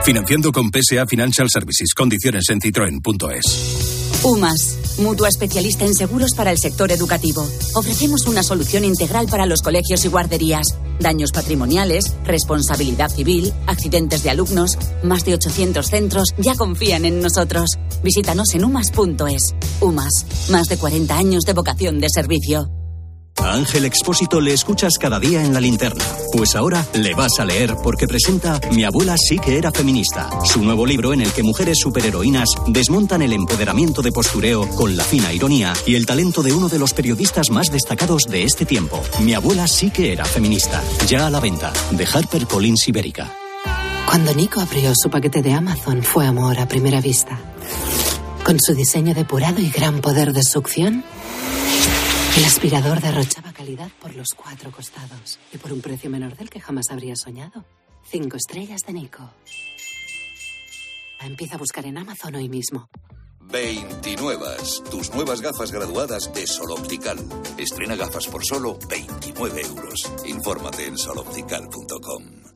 Speaker 41: Financiando con PSA Financial Services. Condiciones en citroen.es.
Speaker 30: UMAS, mutua especialista en seguros para el sector educativo. Ofrecemos una solución integral para los colegios y guarderías. Daños patrimoniales, responsabilidad civil, accidentes de alumnos. Más de 800 centros ya confían en nosotros. Visítanos en umas.es. UMAS, más de 40 años de vocación de servicio.
Speaker 42: A Ángel Expósito le escuchas cada día en la linterna. Pues ahora le vas a leer porque presenta Mi abuela sí que era feminista, su nuevo libro en el que mujeres superheroínas desmontan el empoderamiento de postureo con la fina ironía y el talento de uno de los periodistas más destacados de este tiempo. Mi abuela sí que era feminista. Ya a la venta, de HarperCollins Ibérica.
Speaker 43: Cuando Nico abrió su paquete de Amazon fue amor a primera vista. Con su diseño depurado y gran poder de succión, el aspirador derrochaba calidad por los cuatro costados y por un precio menor del que jamás habría soñado. Cinco estrellas de Nico. Empieza a buscar en Amazon hoy mismo.
Speaker 44: 29. Tus nuevas gafas graduadas de Sol Optical. Estrena gafas por solo 29 euros. Infórmate en soloptical.com.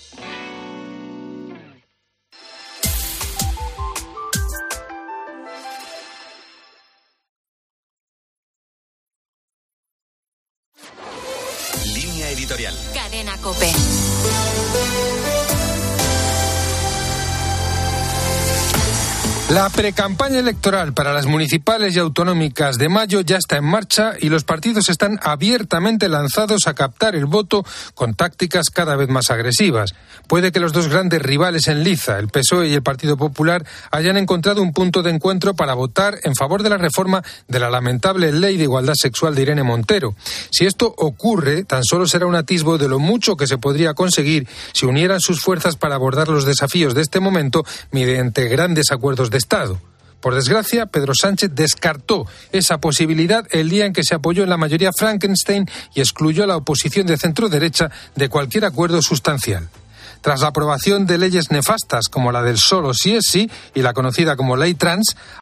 Speaker 20: Cadena Cope.
Speaker 45: La precampaña electoral para las municipales y autonómicas de mayo ya está en marcha y los partidos están abiertamente lanzados a captar el voto con tácticas cada vez más agresivas. Puede que los dos grandes rivales en liza, el PSOE y el Partido Popular, hayan encontrado un punto de encuentro para votar en favor de la reforma de la lamentable ley de igualdad sexual de Irene Montero. Si esto ocurre, tan solo será un atisbo de lo mucho que se podría conseguir si unieran sus fuerzas para abordar los desafíos de este momento mediante grandes acuerdos de Por desgracia, Pedro Sánchez descartó esa posibilidad el día en que se apoyó en la mayoría Frankenstein y excluyó a la oposición de centro derecha de cualquier acuerdo sustancial. Tras la aprobación de leyes nefastas como la del solo sí es sí y la conocida como ley trans,